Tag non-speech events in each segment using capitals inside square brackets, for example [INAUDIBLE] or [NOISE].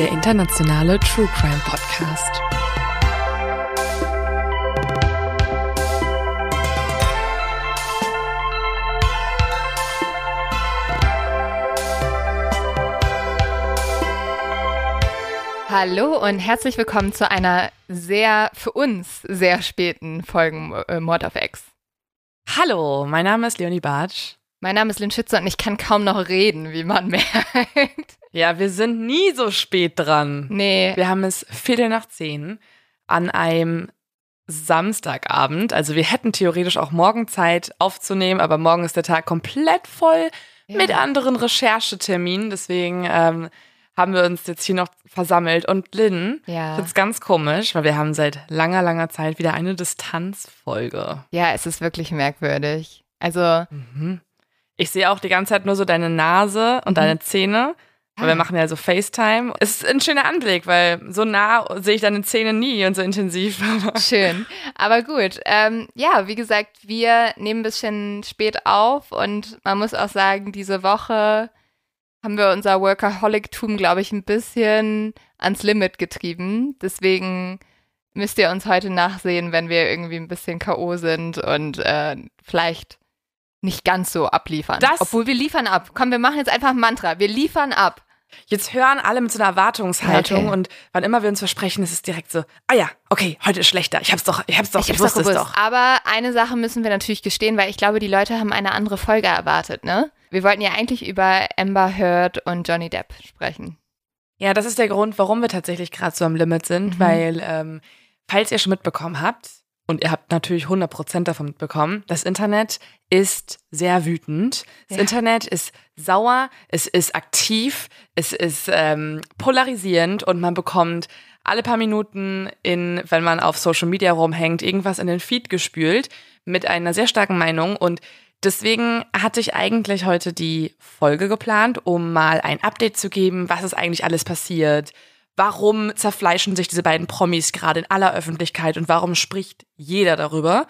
Der internationale True Crime Podcast. Hallo und herzlich willkommen zu einer sehr, für uns sehr späten Folgen äh, Mord auf X. Hallo, mein Name ist Leonie Bartsch. Mein Name ist Lynn Schütze und ich kann kaum noch reden, wie man [LAUGHS] merkt. Ja, wir sind nie so spät dran. Nee, Wir haben es Viertel nach zehn an einem Samstagabend. Also wir hätten theoretisch auch morgen Zeit aufzunehmen, aber morgen ist der Tag komplett voll Ja. mit anderen Rechercheterminen. Deswegen ähm, haben wir uns jetzt hier noch versammelt. Und Lynn, Ja. ich find's ganz komisch, weil wir haben seit langer, langer Zeit wieder eine Distanzfolge. ja, es ist wirklich merkwürdig. Also, Mhm. Ich sehe auch die ganze Zeit nur so deine Nase und deine Zähne. Weil wir Ah. machen ja so FaceTime. Es ist ein schöner Anblick, weil so nah sehe ich deine Zähne nie und so intensiv. [LAUGHS] Schön. Aber gut. Ähm, ja, wie gesagt, wir nehmen ein bisschen spät auf und man muss auch sagen, diese Woche haben wir unser Workaholic-Tum, glaube ich, ein bisschen ans Limit getrieben. Deswegen müsst ihr uns heute nachsehen, wenn wir irgendwie ein bisschen K.O. sind und äh, vielleicht nicht ganz so abliefern. Das- Obwohl wir liefern ab. Komm, wir machen jetzt einfach ein Mantra. Wir liefern ab. Jetzt hören alle mit so einer Erwartungshaltung Okay. und wann immer wir uns versprechen, ist es direkt so, ah ja, okay, heute ist schlechter. Ich hab's doch, ich hab's doch, ich, hab's wusste doch es doch. Aber eine Sache müssen wir natürlich gestehen, weil ich glaube, die Leute haben eine andere Folge erwartet, ne? Wir wollten ja eigentlich über Amber Heard und Johnny Depp sprechen. Ja, das ist der Grund, warum wir tatsächlich gerade so am Limit sind, Mhm. weil, ähm, falls ihr schon mitbekommen habt, und ihr habt natürlich 100% davon mitbekommen, das Internet ist sehr wütend. Das Ja. Internet ist sauer, es ist aktiv, es ist ähm, polarisierend und man bekommt alle paar Minuten in, wenn man auf Social Media rumhängt, irgendwas in den Feed gespült mit einer sehr starken Meinung und Deswegen hatte ich eigentlich heute die Folge geplant, um mal ein Update zu geben, was ist eigentlich alles passiert, warum zerfleischen sich diese beiden Promis gerade in aller Öffentlichkeit und warum spricht jeder darüber.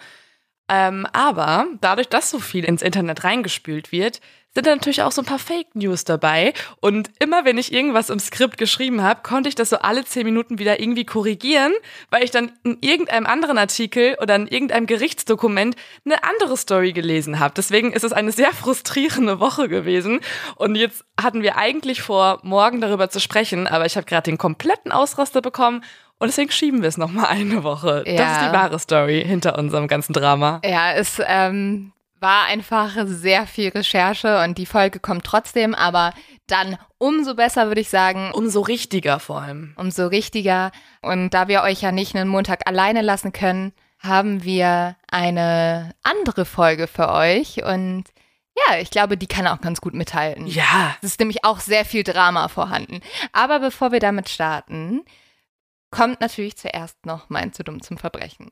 Ähm, aber dadurch, dass so viel ins Internet reingespült wird, sind da natürlich auch so ein paar Fake News dabei. Und immer wenn ich irgendwas im Skript geschrieben habe, konnte ich das so alle zehn Minuten wieder irgendwie korrigieren, weil ich dann in irgendeinem anderen Artikel oder in irgendeinem Gerichtsdokument eine andere Story gelesen habe. Deswegen ist es eine sehr [LAUGHS] frustrierende Woche gewesen. Und jetzt hatten wir eigentlich vor, morgen darüber zu sprechen, aber ich habe gerade den kompletten Ausraster bekommen. Und deswegen schieben wir es nochmal eine Woche. Das Ja. ist die wahre Story hinter unserem ganzen Drama. Ja, es ähm, war einfach sehr viel Recherche und die Folge kommt trotzdem, aber dann umso besser, würde ich sagen, Umso richtiger vor allem. umso richtiger. Und da wir euch ja nicht einen Montag alleine lassen können, haben wir eine andere Folge für euch. Und ja, ich glaube, die kann auch ganz gut mithalten. Ja. Es ist nämlich auch sehr viel Drama vorhanden. Aber bevor wir damit starten, kommt natürlich zuerst noch mein zu dumm zum Verbrechen.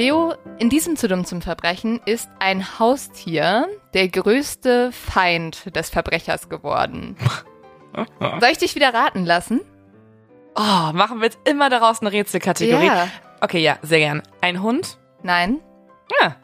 Leo, in diesem zu dumm zum Verbrechen ist ein Haustier der größte Feind des Verbrechers geworden. [LAUGHS] Soll ich dich wieder raten lassen? Oh, machen wir jetzt immer daraus eine Rätselkategorie? Ja. Okay, ja, sehr gern. Ein Hund? Nein. Ja.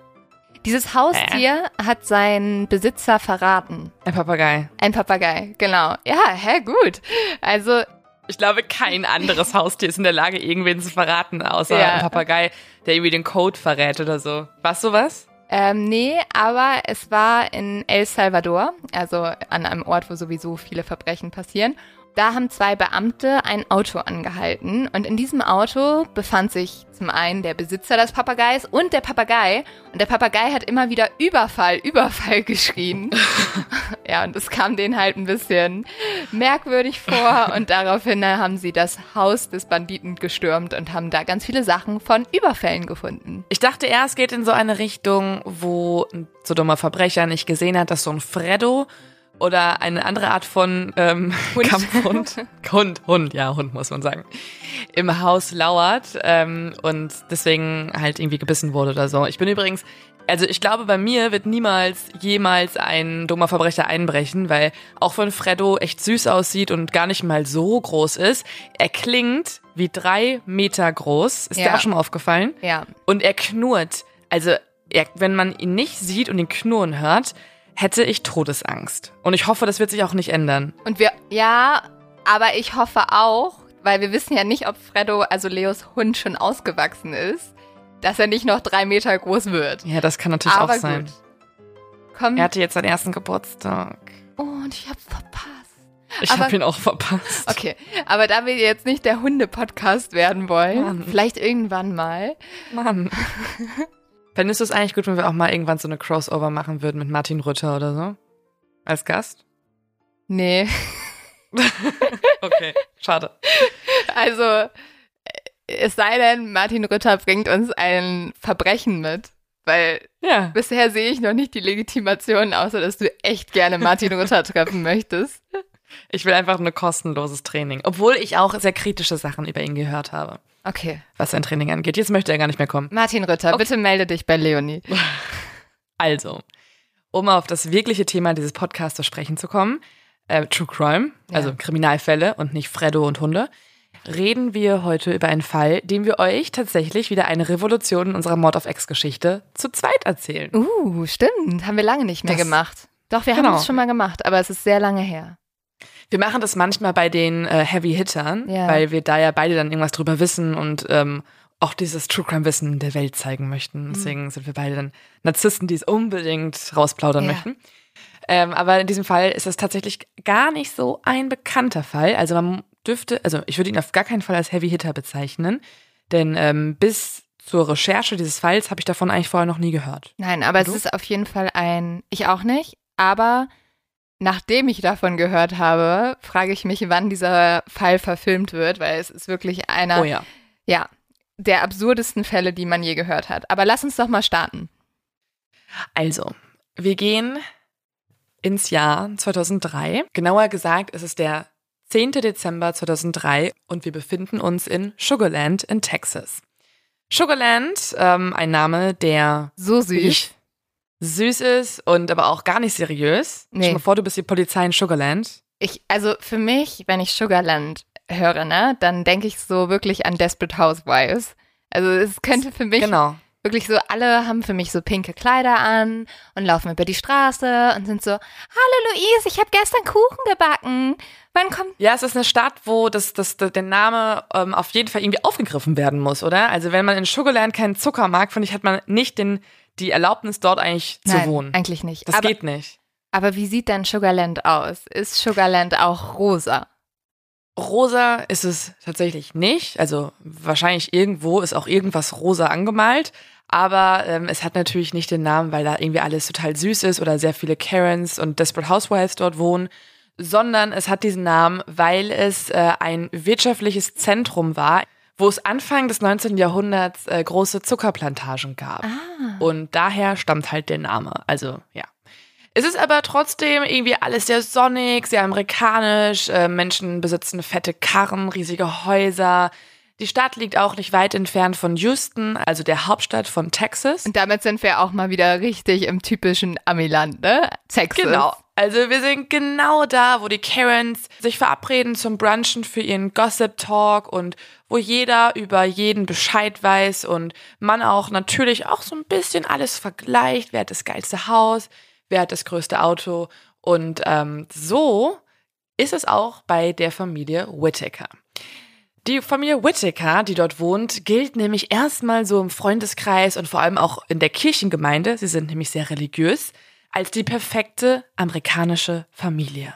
Dieses Haustier hat seinen Besitzer verraten. Ein Papagei. Ein Papagei, genau. Ja, hä, gut. Also, Ich glaube, kein anderes Haustier ist in der Lage, irgendwen zu verraten, außer Ja. ein Papagei, der irgendwie den Code verrät oder so. Was sowas? Ähm, nee, aber es war in El Salvador, also an einem Ort, wo sowieso viele Verbrechen passieren. Da haben zwei Beamte ein Auto angehalten und in diesem Auto befand sich zum einen der Besitzer des Papageis und der Papagei. Und der Papagei hat immer wieder Überfall, Überfall [LAUGHS] geschrien. [LAUGHS] ja, und es kam denen halt ein bisschen merkwürdig vor und [LAUGHS] daraufhin haben sie das Haus des Banditen gestürmt und haben da ganz viele Sachen von Überfällen gefunden. Ich dachte erst, es geht in so eine Richtung, wo ein so dummer Verbrecher nicht gesehen hat, dass so ein Freddo oder eine andere Art von ähm, [LAUGHS] Hund. Kampfhund, Hund, Hund, ja, Hund muss man sagen, im Haus lauert ähm, und deswegen halt irgendwie gebissen wurde oder so. Ich bin übrigens, also ich glaube, bei mir wird niemals jemals ein dummer Verbrecher einbrechen, weil auch wenn Freddo echt süß aussieht und gar nicht mal so groß ist, er klingt wie drei Meter groß. Ist dir Ja. auch schon mal aufgefallen? Ja. Und er knurrt. Also, er, wenn man ihn nicht sieht und ihn knurren hört, hätte ich Todesangst. Und ich hoffe, das wird sich auch nicht ändern. Und wir, ja, aber ich hoffe auch, weil wir wissen ja nicht, ob Freddo, also Leos Hund, schon ausgewachsen ist, dass er nicht noch drei Meter groß wird. Ja, das kann natürlich aber auch sein. gut. Komm. Er hatte jetzt seinen ersten Geburtstag. oh, und ich hab's verpasst. Ich habe ihn auch verpasst. Okay, aber da wir jetzt nicht der Hunde-Podcast werden wollen, Mann. vielleicht irgendwann mal. Mann. [LAUGHS] Fändest du es eigentlich gut, wenn wir auch mal irgendwann so eine Crossover machen würden mit Martin Rütter oder so? Als Gast? Nee, [LAUGHS] Okay, schade. also es sei denn, Martin Rütter bringt uns ein Verbrechen mit. Weil Ja. bisher sehe ich noch nicht die Legitimation, außer dass du echt gerne Martin Rütter treffen möchtest. Ich will einfach nur kostenloses Training. Obwohl ich auch sehr kritische Sachen über ihn gehört habe, Okay. was sein Training angeht. Jetzt möchte er gar nicht mehr kommen. Martin Rütter, Okay. bitte melde dich bei Leonie. [LAUGHS] Also, um auf das wirkliche Thema dieses Podcasts zu sprechen zu kommen, äh, True Crime, Ja. also Kriminalfälle und nicht Freddo und Hunde, reden wir heute über einen Fall, dem wir euch tatsächlich wieder eine Revolution in unserer Mord of X-Geschichte zu zweit erzählen. Uh, stimmt. Haben wir lange nicht mehr Das- gemacht. Doch, wir Genau. haben es schon mal gemacht, aber es ist sehr lange her. Wir machen das manchmal bei den äh, Heavy Hittern, Ja. weil wir da ja beide dann irgendwas drüber wissen und ähm, auch dieses True Crime Wissen der Welt zeigen Mhm. möchten. Deswegen sind wir beide dann Narzissten, die es unbedingt rausplaudern Ja. möchten. Ähm, aber in diesem Fall ist es tatsächlich gar nicht so ein bekannter Fall. Also man dürfte, also ich würde ihn auf gar keinen Fall als Heavy Hitter bezeichnen, denn ähm, bis zur Recherche dieses Falls habe ich davon eigentlich vorher noch nie gehört. Nein, aber es ist auf jeden Fall ein, ich auch nicht, aber nachdem ich davon gehört habe, frage ich mich, wann dieser Fall verfilmt wird, weil es ist wirklich einer Oh ja. ja, der absurdesten Fälle, die man je gehört hat. Aber lass uns doch mal starten. Also, wir gehen ins Jahr 2003. Genauer gesagt, es ist der 10. Dezember 2003 und wir befinden uns in Sugarland in Texas. Sugarland, ähm, ein Name, der So süß. Süß ist und aber auch gar nicht seriös. Nee. Stell dir mal vor, du bist die Polizei in Sugarland. Ich, also für mich, wenn ich Sugarland höre, ne, dann denke ich so wirklich an Desperate Housewives. Also es könnte für mich Genau. wirklich so, alle haben für mich so pinke Kleider an und laufen über die Straße und sind so, hallo Luis, ich habe gestern Kuchen gebacken. Wann kommt Ja, es ist eine Stadt, wo das, das, der Name ähm, auf jeden Fall irgendwie aufgegriffen werden muss, oder? Also wenn man in Sugarland keinen Zucker mag, finde ich, hat man nicht den, die Erlaubnis, dort eigentlich zu Nein, wohnen. eigentlich nicht. Das aber, geht nicht. aber wie sieht denn Sugarland aus? Ist Sugarland auch rosa? Rosa ist es tatsächlich nicht. Also wahrscheinlich irgendwo ist auch irgendwas rosa angemalt. Aber ähm, es hat natürlich nicht den Namen, weil da irgendwie alles total süß ist oder sehr viele Karens und Desperate Housewives dort wohnen, sondern es hat diesen Namen, weil es äh, ein wirtschaftliches Zentrum war, wo es Anfang des 19. Jahrhunderts äh, große Zuckerplantagen gab. Ah. Und daher stammt halt der Name. Also ja. Es ist aber trotzdem irgendwie alles sehr sonnig, sehr amerikanisch. Äh, Menschen besitzen fette Karren, riesige Häuser. Die Stadt liegt auch nicht weit entfernt von Houston, also der Hauptstadt von Texas. Und damit sind wir auch mal wieder richtig im typischen Amiland, ne? Texas. Genau. Also wir sind genau da, wo die Karens sich verabreden zum Brunchen für ihren Gossip Talk und wo jeder über jeden Bescheid weiß und man auch natürlich auch so ein bisschen alles vergleicht. Wer hat das geilste Haus? Wer hat das größte Auto? Und ähm, so ist es auch bei der Familie Whittaker. Die Familie Whittaker, die dort wohnt, gilt nämlich erstmal so im Freundeskreis und vor allem auch in der Kirchengemeinde, sie sind nämlich sehr religiös, als die perfekte amerikanische Familie.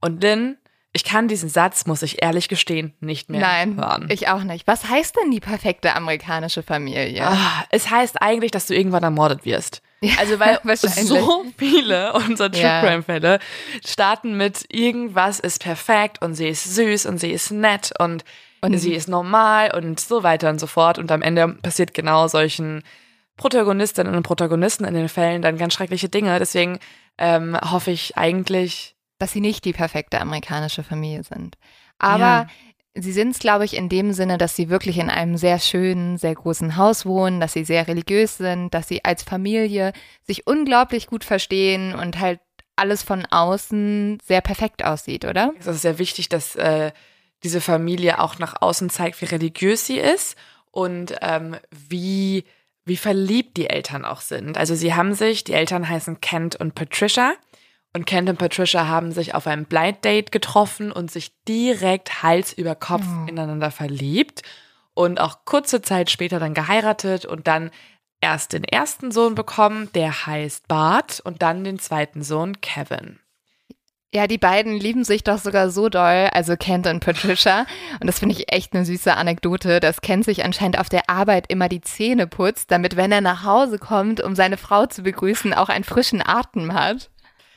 Und Lynn, ich kann diesen Satz, muss ich ehrlich gestehen, nicht mehr Nein, hören. ich auch nicht. Was heißt denn die perfekte amerikanische Familie? Ah, es heißt eigentlich, dass du irgendwann ermordet wirst. [LAUGHS] Also weil [LAUGHS] so viele unserer True Ja. Crime Fälle starten mit irgendwas ist perfekt und sie ist süß und sie ist nett und, Und- sie ist normal und so weiter und so fort und am Ende passiert genau solchen Protagonistinnen und Protagonisten in den Fällen dann ganz schreckliche Dinge. Deswegen ähm, hoffe ich eigentlich, Dass sie nicht die perfekte amerikanische Familie sind. Aber Ja. sie sind es, glaube ich, in dem Sinne, dass sie wirklich in einem sehr schönen, sehr großen Haus wohnen, dass sie sehr religiös sind, dass sie als Familie sich unglaublich gut verstehen und halt alles von außen sehr perfekt aussieht, oder? es ist sehr wichtig, dass äh, diese Familie auch nach außen zeigt, wie religiös sie ist und ähm, wie, wie verliebt die Eltern auch sind. Also sie haben sich, die Eltern heißen Kent und Patricia. Und Kent und Patricia haben sich auf einem Blind Date getroffen und sich direkt Hals über Kopf Oh. ineinander verliebt und auch kurze Zeit später dann geheiratet und dann erst den ersten Sohn bekommen, der heißt Bart und dann den zweiten Sohn Kevin. Ja, die beiden lieben sich doch sogar so doll, also Kent und Patricia. Und das finde ich echt eine süße Anekdote, dass Kent sich anscheinend auf der Arbeit immer die Zähne putzt, damit, wenn er nach Hause kommt, um seine Frau zu begrüßen, auch einen frischen Atem hat.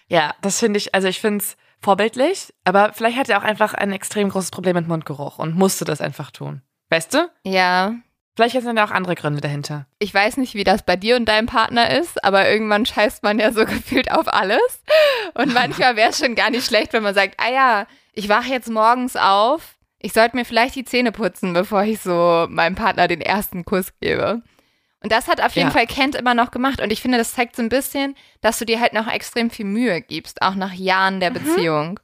Ja, das finde ich, also ich finde es vorbildlich, aber vielleicht hat er auch einfach ein extrem großes Problem mit Mundgeruch und musste das einfach tun. Weißt du? Ja, Vielleicht sind da auch andere Gründe dahinter. ich weiß nicht, wie das bei dir und deinem Partner ist, aber irgendwann scheißt man ja so [LAUGHS] gefühlt auf alles. Und manchmal wäre es schon gar nicht schlecht, wenn man sagt, ah ja, ich wache jetzt morgens auf, ich sollte mir vielleicht die Zähne putzen, bevor ich so meinem Partner den ersten Kuss gebe. Und das hat auf jeden Ja. Fall Kent immer noch gemacht. Und ich finde, das zeigt so ein bisschen, dass du dir halt noch extrem viel Mühe gibst, auch nach Jahren der Beziehung.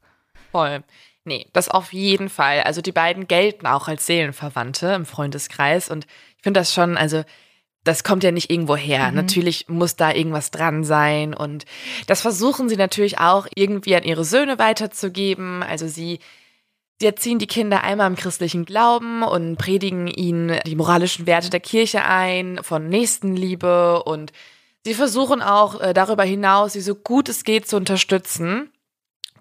Voll. Nee, das auf jeden Fall. Also die beiden gelten auch als Seelenverwandte im Freundeskreis und ich finde das schon, also das kommt ja nicht irgendwo her. Mhm. Natürlich muss da irgendwas dran sein und das versuchen sie natürlich auch irgendwie an ihre Söhne weiterzugeben. Also sie Sie erziehen die Kinder einmal im christlichen Glauben und predigen ihnen die moralischen Werte der Kirche ein, von Nächstenliebe und sie versuchen auch äh, darüber hinaus, sie so gut es geht zu unterstützen.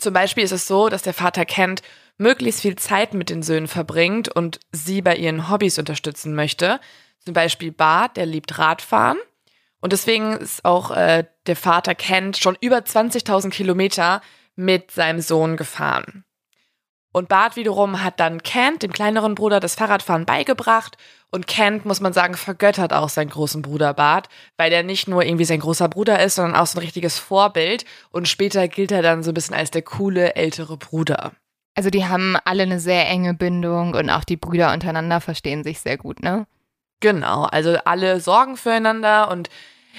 Zum Beispiel ist es so, dass der Vater Kent möglichst viel Zeit mit den Söhnen verbringt und sie bei ihren Hobbys unterstützen möchte. Zum Beispiel Bart, der liebt Radfahren. Und deswegen ist auch äh, der Vater Kent schon über 20.000 Kilometer mit seinem Sohn gefahren. Und Bart wiederum hat dann Kent, dem kleineren Bruder, das Fahrradfahren beigebracht. Und Kent, muss man sagen, vergöttert auch seinen großen Bruder Bart, weil der nicht nur irgendwie sein großer Bruder ist, sondern auch so ein richtiges Vorbild. Und später gilt er dann so ein bisschen als der coole ältere Bruder. Also die haben alle eine sehr enge Bindung und auch die Brüder untereinander verstehen sich sehr gut, ne? Genau, also alle sorgen füreinander und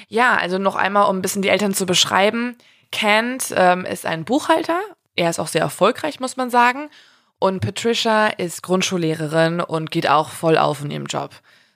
ja, also noch einmal, um ein bisschen die Eltern zu beschreiben. Kent ähm, ist ein Buchhalter, er ist auch sehr erfolgreich, muss man sagen. Und Patricia ist Grundschullehrerin und geht auch voll auf in ihrem Job.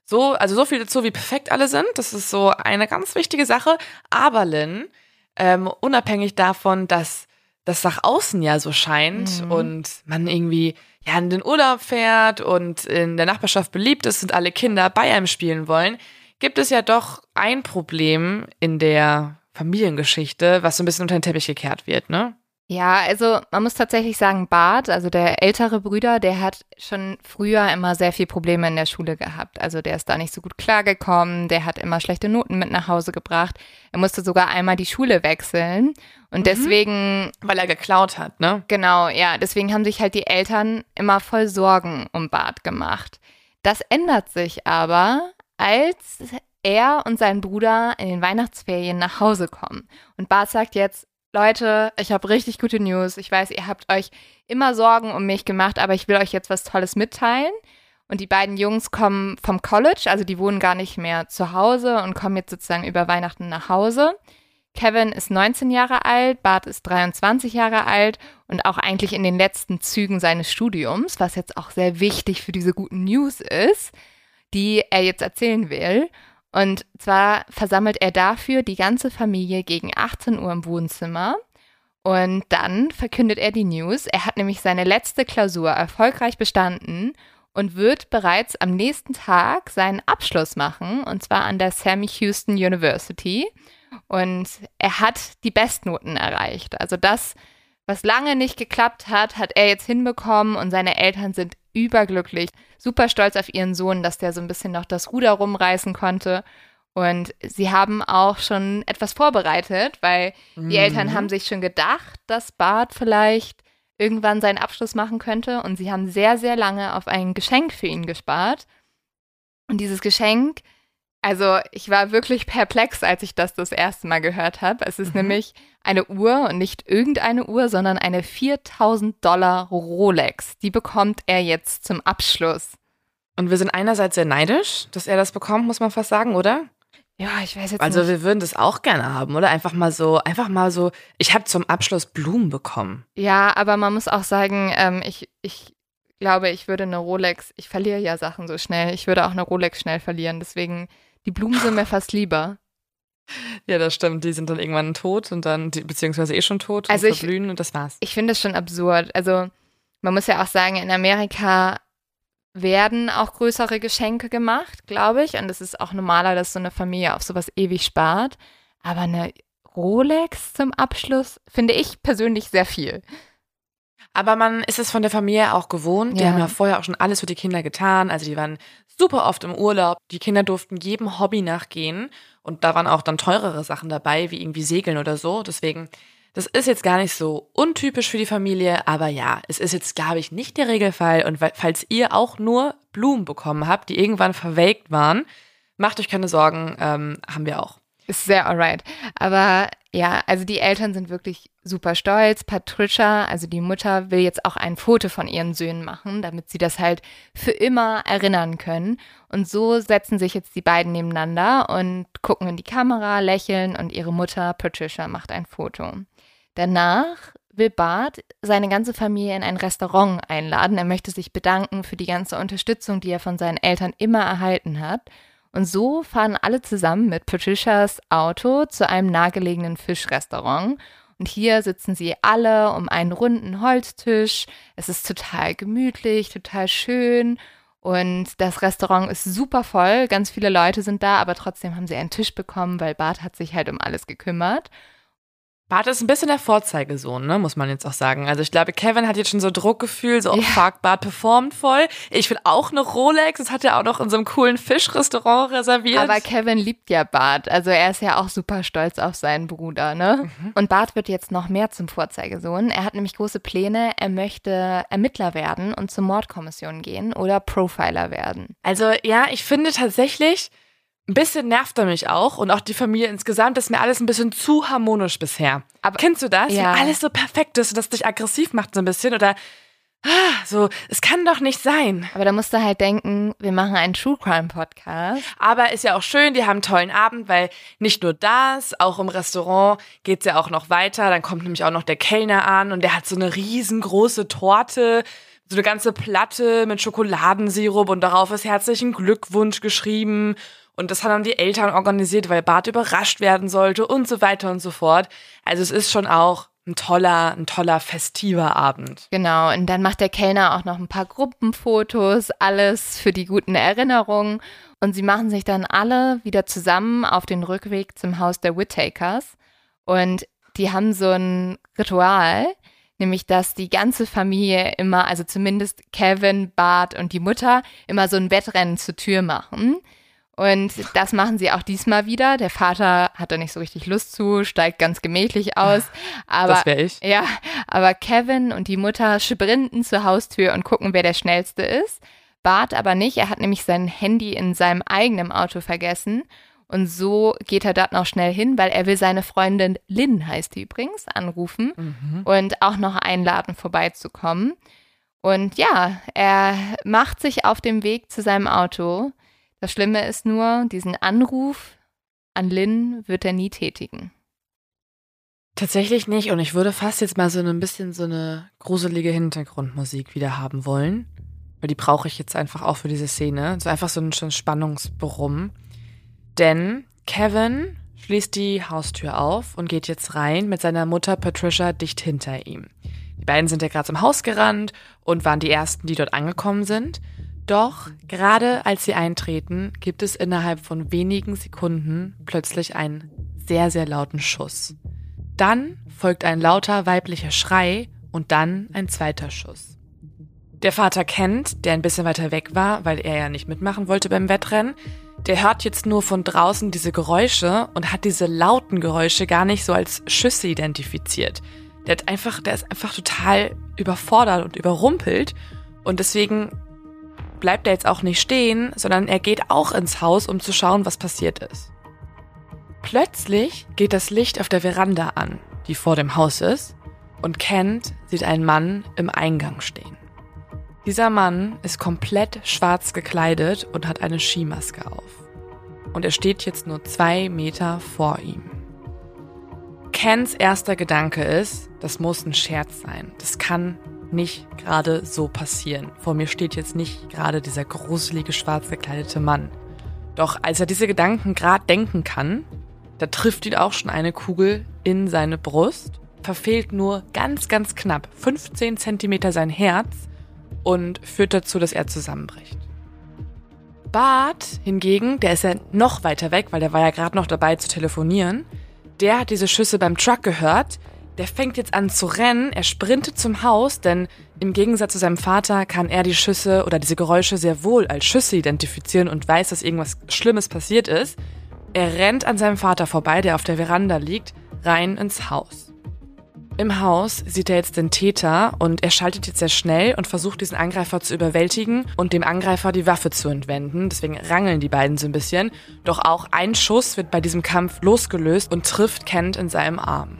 So, also so viel dazu, wie perfekt alle sind. Das ist so eine ganz wichtige Sache. Aber Lynn, ähm, unabhängig davon, dass das nach außen ja so scheint Mhm. und man irgendwie ja in den Urlaub fährt und in der Nachbarschaft beliebt ist und alle Kinder bei einem spielen wollen, gibt es ja doch ein Problem in der Familiengeschichte, was so ein bisschen unter den Teppich gekehrt wird, ne? Ja, also man muss tatsächlich sagen, Bart, also der ältere Bruder, der hat schon früher immer sehr viel Probleme in der Schule gehabt. Also der ist da nicht so gut klargekommen, der hat immer schlechte Noten mit nach Hause gebracht. Er musste sogar einmal die Schule wechseln. Und deswegen, Weil er geklaut hat, ne? genau, ja, deswegen haben sich halt die Eltern immer voll Sorgen um Bart gemacht. Das ändert sich aber, als er und sein Bruder in den Weihnachtsferien nach Hause kommen. Und Bart sagt jetzt, Leute, ich habe richtig gute News. Ich weiß, ihr habt euch immer Sorgen um mich gemacht, aber ich will euch jetzt was Tolles mitteilen. Und die beiden Jungs kommen vom College, also die wohnen gar nicht mehr zu Hause und kommen jetzt sozusagen über Weihnachten nach Hause. Kevin ist 19 Jahre alt, Bart ist 23 Jahre alt und auch eigentlich in den letzten Zügen seines Studiums, was jetzt auch sehr wichtig für diese guten News ist, die er jetzt erzählen will. Und zwar versammelt er dafür die ganze Familie gegen 18 Uhr im Wohnzimmer. Und dann verkündet er die News. Er hat nämlich seine letzte Klausur erfolgreich bestanden und wird bereits am nächsten Tag seinen Abschluss machen, und zwar an der Sammy Houston University. Und er hat die Bestnoten erreicht. Also das, was lange nicht geklappt hat, hat er jetzt hinbekommen und seine Eltern sind überglücklich, super stolz auf ihren Sohn, dass der so ein bisschen noch das Ruder rumreißen konnte. Und sie haben auch schon etwas vorbereitet, weil mhm. die Eltern haben sich schon gedacht, dass Bart vielleicht irgendwann seinen Abschluss machen könnte. Und sie haben sehr, sehr lange auf ein Geschenk für ihn gespart. Und dieses Geschenk, also ich war wirklich perplex, als ich das das erste Mal gehört habe. Es ist mhm. nämlich eine Uhr und nicht irgendeine Uhr, sondern eine 4000 Dollar Rolex. Die bekommt er jetzt zum Abschluss. Und wir sind einerseits sehr neidisch, dass er das bekommt, muss man fast sagen, oder? Ja, ich weiß jetzt also nicht. wir würden das auch gerne haben, oder? Einfach mal so, einfach mal so. Ich habe zum Abschluss Blumen bekommen. Ja, aber man muss auch sagen, ähm, ich, ich glaube, ich würde eine Rolex, ich verliere ja Sachen so schnell. Ich würde auch eine Rolex schnell verlieren. Deswegen, die Blumen sind mir fast lieber. Ja, das stimmt. Die sind dann irgendwann tot und dann, beziehungsweise eh schon tot also und verblühen und das war's. Ich finde es schon absurd. Also man muss ja auch sagen, in Amerika werden auch größere Geschenke gemacht, glaube ich. Und es ist auch normaler, dass so eine Familie auf sowas ewig spart. Aber eine Rolex zum Abschluss finde ich persönlich sehr viel. Aber man ist es von der Familie auch gewohnt. Die ja. haben ja vorher auch schon alles für die Kinder getan. Also die waren super oft im Urlaub. Die Kinder durften jedem Hobby nachgehen. Und da waren auch dann teurere Sachen dabei, wie irgendwie Segeln oder so. Deswegen das ist jetzt gar nicht so untypisch für die Familie, aber ja, es ist jetzt, glaube ich, nicht der Regelfall. Und falls ihr auch nur Blumen bekommen habt, die irgendwann verwelkt waren, macht euch keine Sorgen, ähm, haben wir auch. Ist sehr alright. Aber ja, also die Eltern sind wirklich super stolz. Patricia, also die Mutter, will jetzt auch ein Foto von ihren Söhnen machen, damit sie das halt für immer erinnern können. Und so setzen sich jetzt die beiden nebeneinander und gucken in die Kamera, lächeln und ihre Mutter, Patricia, macht ein Foto. Danach will Bart seine ganze Familie in ein Restaurant einladen. Er möchte sich bedanken für die ganze Unterstützung, die er von seinen Eltern immer erhalten hat. Und so fahren alle zusammen mit Patricias Auto zu einem nahegelegenen Fischrestaurant. Und hier sitzen sie alle um einen runden Holztisch. Es ist total gemütlich, total schön. Und das Restaurant ist super voll. Ganz viele Leute sind da, aber trotzdem haben sie einen Tisch bekommen, weil Bart hat sich halt um alles gekümmert. Bart ist ein bisschen der Vorzeigesohn, ne, muss man jetzt auch sagen. Also ich glaube, Kevin hat jetzt schon so Druckgefühl, so, oh ja. fuck, Bart performt voll. Ich will auch eine Rolex, das hat er auch noch in so einem coolen Fischrestaurant reserviert. Aber Kevin liebt ja Bart, also er ist ja auch super stolz auf seinen Bruder, ne? Mhm. Und Bart wird jetzt noch mehr zum Vorzeigesohn. Er hat nämlich große Pläne, er möchte Ermittler werden und zur Mordkommission gehen oder Profiler werden. Also ja, ich finde tatsächlich, ein bisschen nervt er mich auch und auch die Familie insgesamt. Das ist mir alles ein bisschen zu harmonisch bisher. Aber kennst du das? Ja. Wie alles so perfekt ist und das dich aggressiv macht so ein bisschen oder ah, so, es kann doch nicht sein. Aber da musst du halt denken, wir machen einen True Crime Podcast. Aber ist ja auch schön, die haben einen tollen Abend, weil nicht nur das, auch im Restaurant geht's ja auch noch weiter. Dann kommt nämlich auch noch der Kellner an und der hat so eine riesengroße Torte so eine ganze Platte mit Schokoladensirup und darauf ist herzlichen Glückwunsch geschrieben und das haben dann die Eltern organisiert, weil Bart überrascht werden sollte und so weiter und so fort. Also es ist schon auch ein toller, ein toller festiver Abend. Genau, und dann macht der Kellner auch noch ein paar Gruppenfotos, alles für die guten Erinnerungen. Und sie machen sich dann alle wieder zusammen auf den Rückweg zum Haus der Whittakers. Und die haben so ein Ritual, nämlich dass die ganze Familie immer, also zumindest Kevin, Bart und die Mutter, immer so ein Wettrennen zur Tür machen. Und das machen sie auch diesmal wieder. Der Vater hat da nicht so richtig Lust zu, steigt ganz gemächlich aus. Aber, das wäre ich. Ja, aber Kevin und die Mutter sprinten zur Haustür und gucken, wer der Schnellste ist. Bart aber nicht. Er hat nämlich sein Handy in seinem eigenen Auto vergessen. Und so geht er dort noch schnell hin, weil er will seine Freundin Lynn, heißt die übrigens, anrufen mhm. und auch noch einladen, vorbeizukommen. Und ja, er macht sich auf dem Weg zu seinem Auto das Schlimme ist nur, diesen Anruf an Lynn wird er nie tätigen. Tatsächlich nicht. Und ich würde fast jetzt mal so ein bisschen so eine gruselige Hintergrundmusik wieder haben wollen. Weil die brauche ich jetzt einfach auch für diese Szene. So einfach so ein, ein Spannungsbrumm. Denn Kevin schließt die Haustür auf und geht jetzt rein mit seiner Mutter Patricia dicht hinter ihm. Die beiden sind ja gerade zum Haus gerannt und waren die ersten, die dort angekommen sind. Doch gerade als sie eintreten, gibt es innerhalb von wenigen Sekunden plötzlich einen sehr, sehr lauten Schuss. Dann folgt ein lauter weiblicher Schrei und dann ein zweiter Schuss. Der Vater kennt, der ein bisschen weiter weg war, weil er ja nicht mitmachen wollte beim Wettrennen, der hört jetzt nur von draußen diese Geräusche und hat diese lauten Geräusche gar nicht so als Schüsse identifiziert. Der hat einfach, der ist einfach total überfordert und überrumpelt und deswegen bleibt er jetzt auch nicht stehen, sondern er geht auch ins Haus, um zu schauen, was passiert ist. Plötzlich geht das Licht auf der Veranda an, die vor dem Haus ist, und Kent sieht einen Mann im Eingang stehen. Dieser Mann ist komplett schwarz gekleidet und hat eine Skimaske auf. Und er steht jetzt nur zwei Meter vor ihm. Kens erster Gedanke ist, das muss ein Scherz sein. Das kann nicht gerade so passieren. Vor mir steht jetzt nicht gerade dieser gruselige schwarz gekleidete Mann. Doch als er diese Gedanken gerade denken kann, da trifft ihn auch schon eine Kugel in seine Brust, verfehlt nur ganz, ganz knapp 15 Zentimeter sein Herz und führt dazu, dass er zusammenbricht. Bart hingegen, der ist ja noch weiter weg, weil der war ja gerade noch dabei zu telefonieren. Der hat diese Schüsse beim Truck gehört. Der fängt jetzt an zu rennen. Er sprintet zum Haus, denn im Gegensatz zu seinem Vater kann er die Schüsse oder diese Geräusche sehr wohl als Schüsse identifizieren und weiß, dass irgendwas Schlimmes passiert ist. Er rennt an seinem Vater vorbei, der auf der Veranda liegt, rein ins Haus. Im Haus sieht er jetzt den Täter und er schaltet jetzt sehr schnell und versucht diesen Angreifer zu überwältigen und dem Angreifer die Waffe zu entwenden. Deswegen rangeln die beiden so ein bisschen. Doch auch ein Schuss wird bei diesem Kampf losgelöst und trifft Kent in seinem Arm.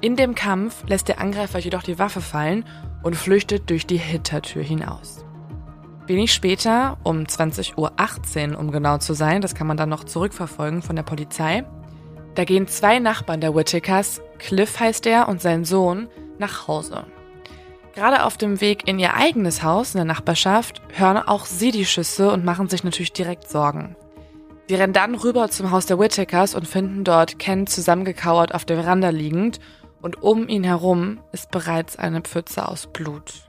In dem Kampf lässt der Angreifer jedoch die Waffe fallen und flüchtet durch die Hintertür hinaus. Wenig später, um 20.18 Uhr, um genau zu sein, das kann man dann noch zurückverfolgen von der Polizei, da gehen zwei Nachbarn der Whittakers, Cliff heißt er und sein Sohn, nach Hause. Gerade auf dem Weg in ihr eigenes Haus in der Nachbarschaft hören auch sie die Schüsse und machen sich natürlich direkt Sorgen. Sie rennen dann rüber zum Haus der Whittakers und finden dort Ken zusammengekauert auf der Veranda liegend und um ihn herum ist bereits eine Pfütze aus Blut.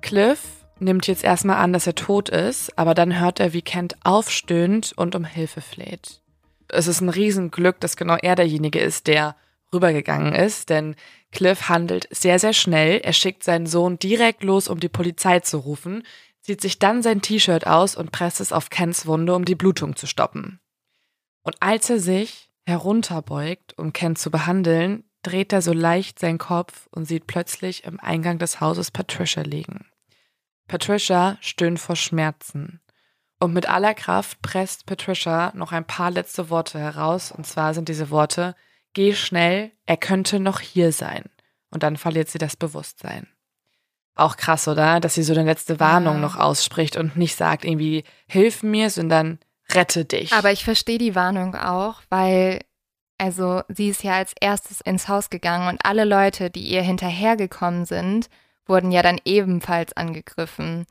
Cliff nimmt jetzt erstmal an, dass er tot ist, aber dann hört er, wie Kent aufstöhnt und um Hilfe fleht. Es ist ein Riesenglück, dass genau er derjenige ist, der rübergegangen ist, denn Cliff handelt sehr, sehr schnell. Er schickt seinen Sohn direkt los, um die Polizei zu rufen, zieht sich dann sein T-Shirt aus und presst es auf Kens Wunde, um die Blutung zu stoppen. Und als er sich herunterbeugt, um Ken zu behandeln, dreht er so leicht seinen Kopf und sieht plötzlich im Eingang des Hauses Patricia liegen. Patricia stöhnt vor Schmerzen. Und mit aller Kraft presst Patricia noch ein paar letzte Worte heraus. Und zwar sind diese Worte, geh schnell, er könnte noch hier sein. Und dann verliert sie das Bewusstsein. Auch krass, oder? Dass sie so eine letzte Warnung ja. noch ausspricht und nicht sagt irgendwie, hilf mir, sondern rette dich. Aber ich verstehe die Warnung auch, weil, also, sie ist ja als erstes ins Haus gegangen und alle Leute, die ihr hinterhergekommen sind, wurden ja dann ebenfalls angegriffen.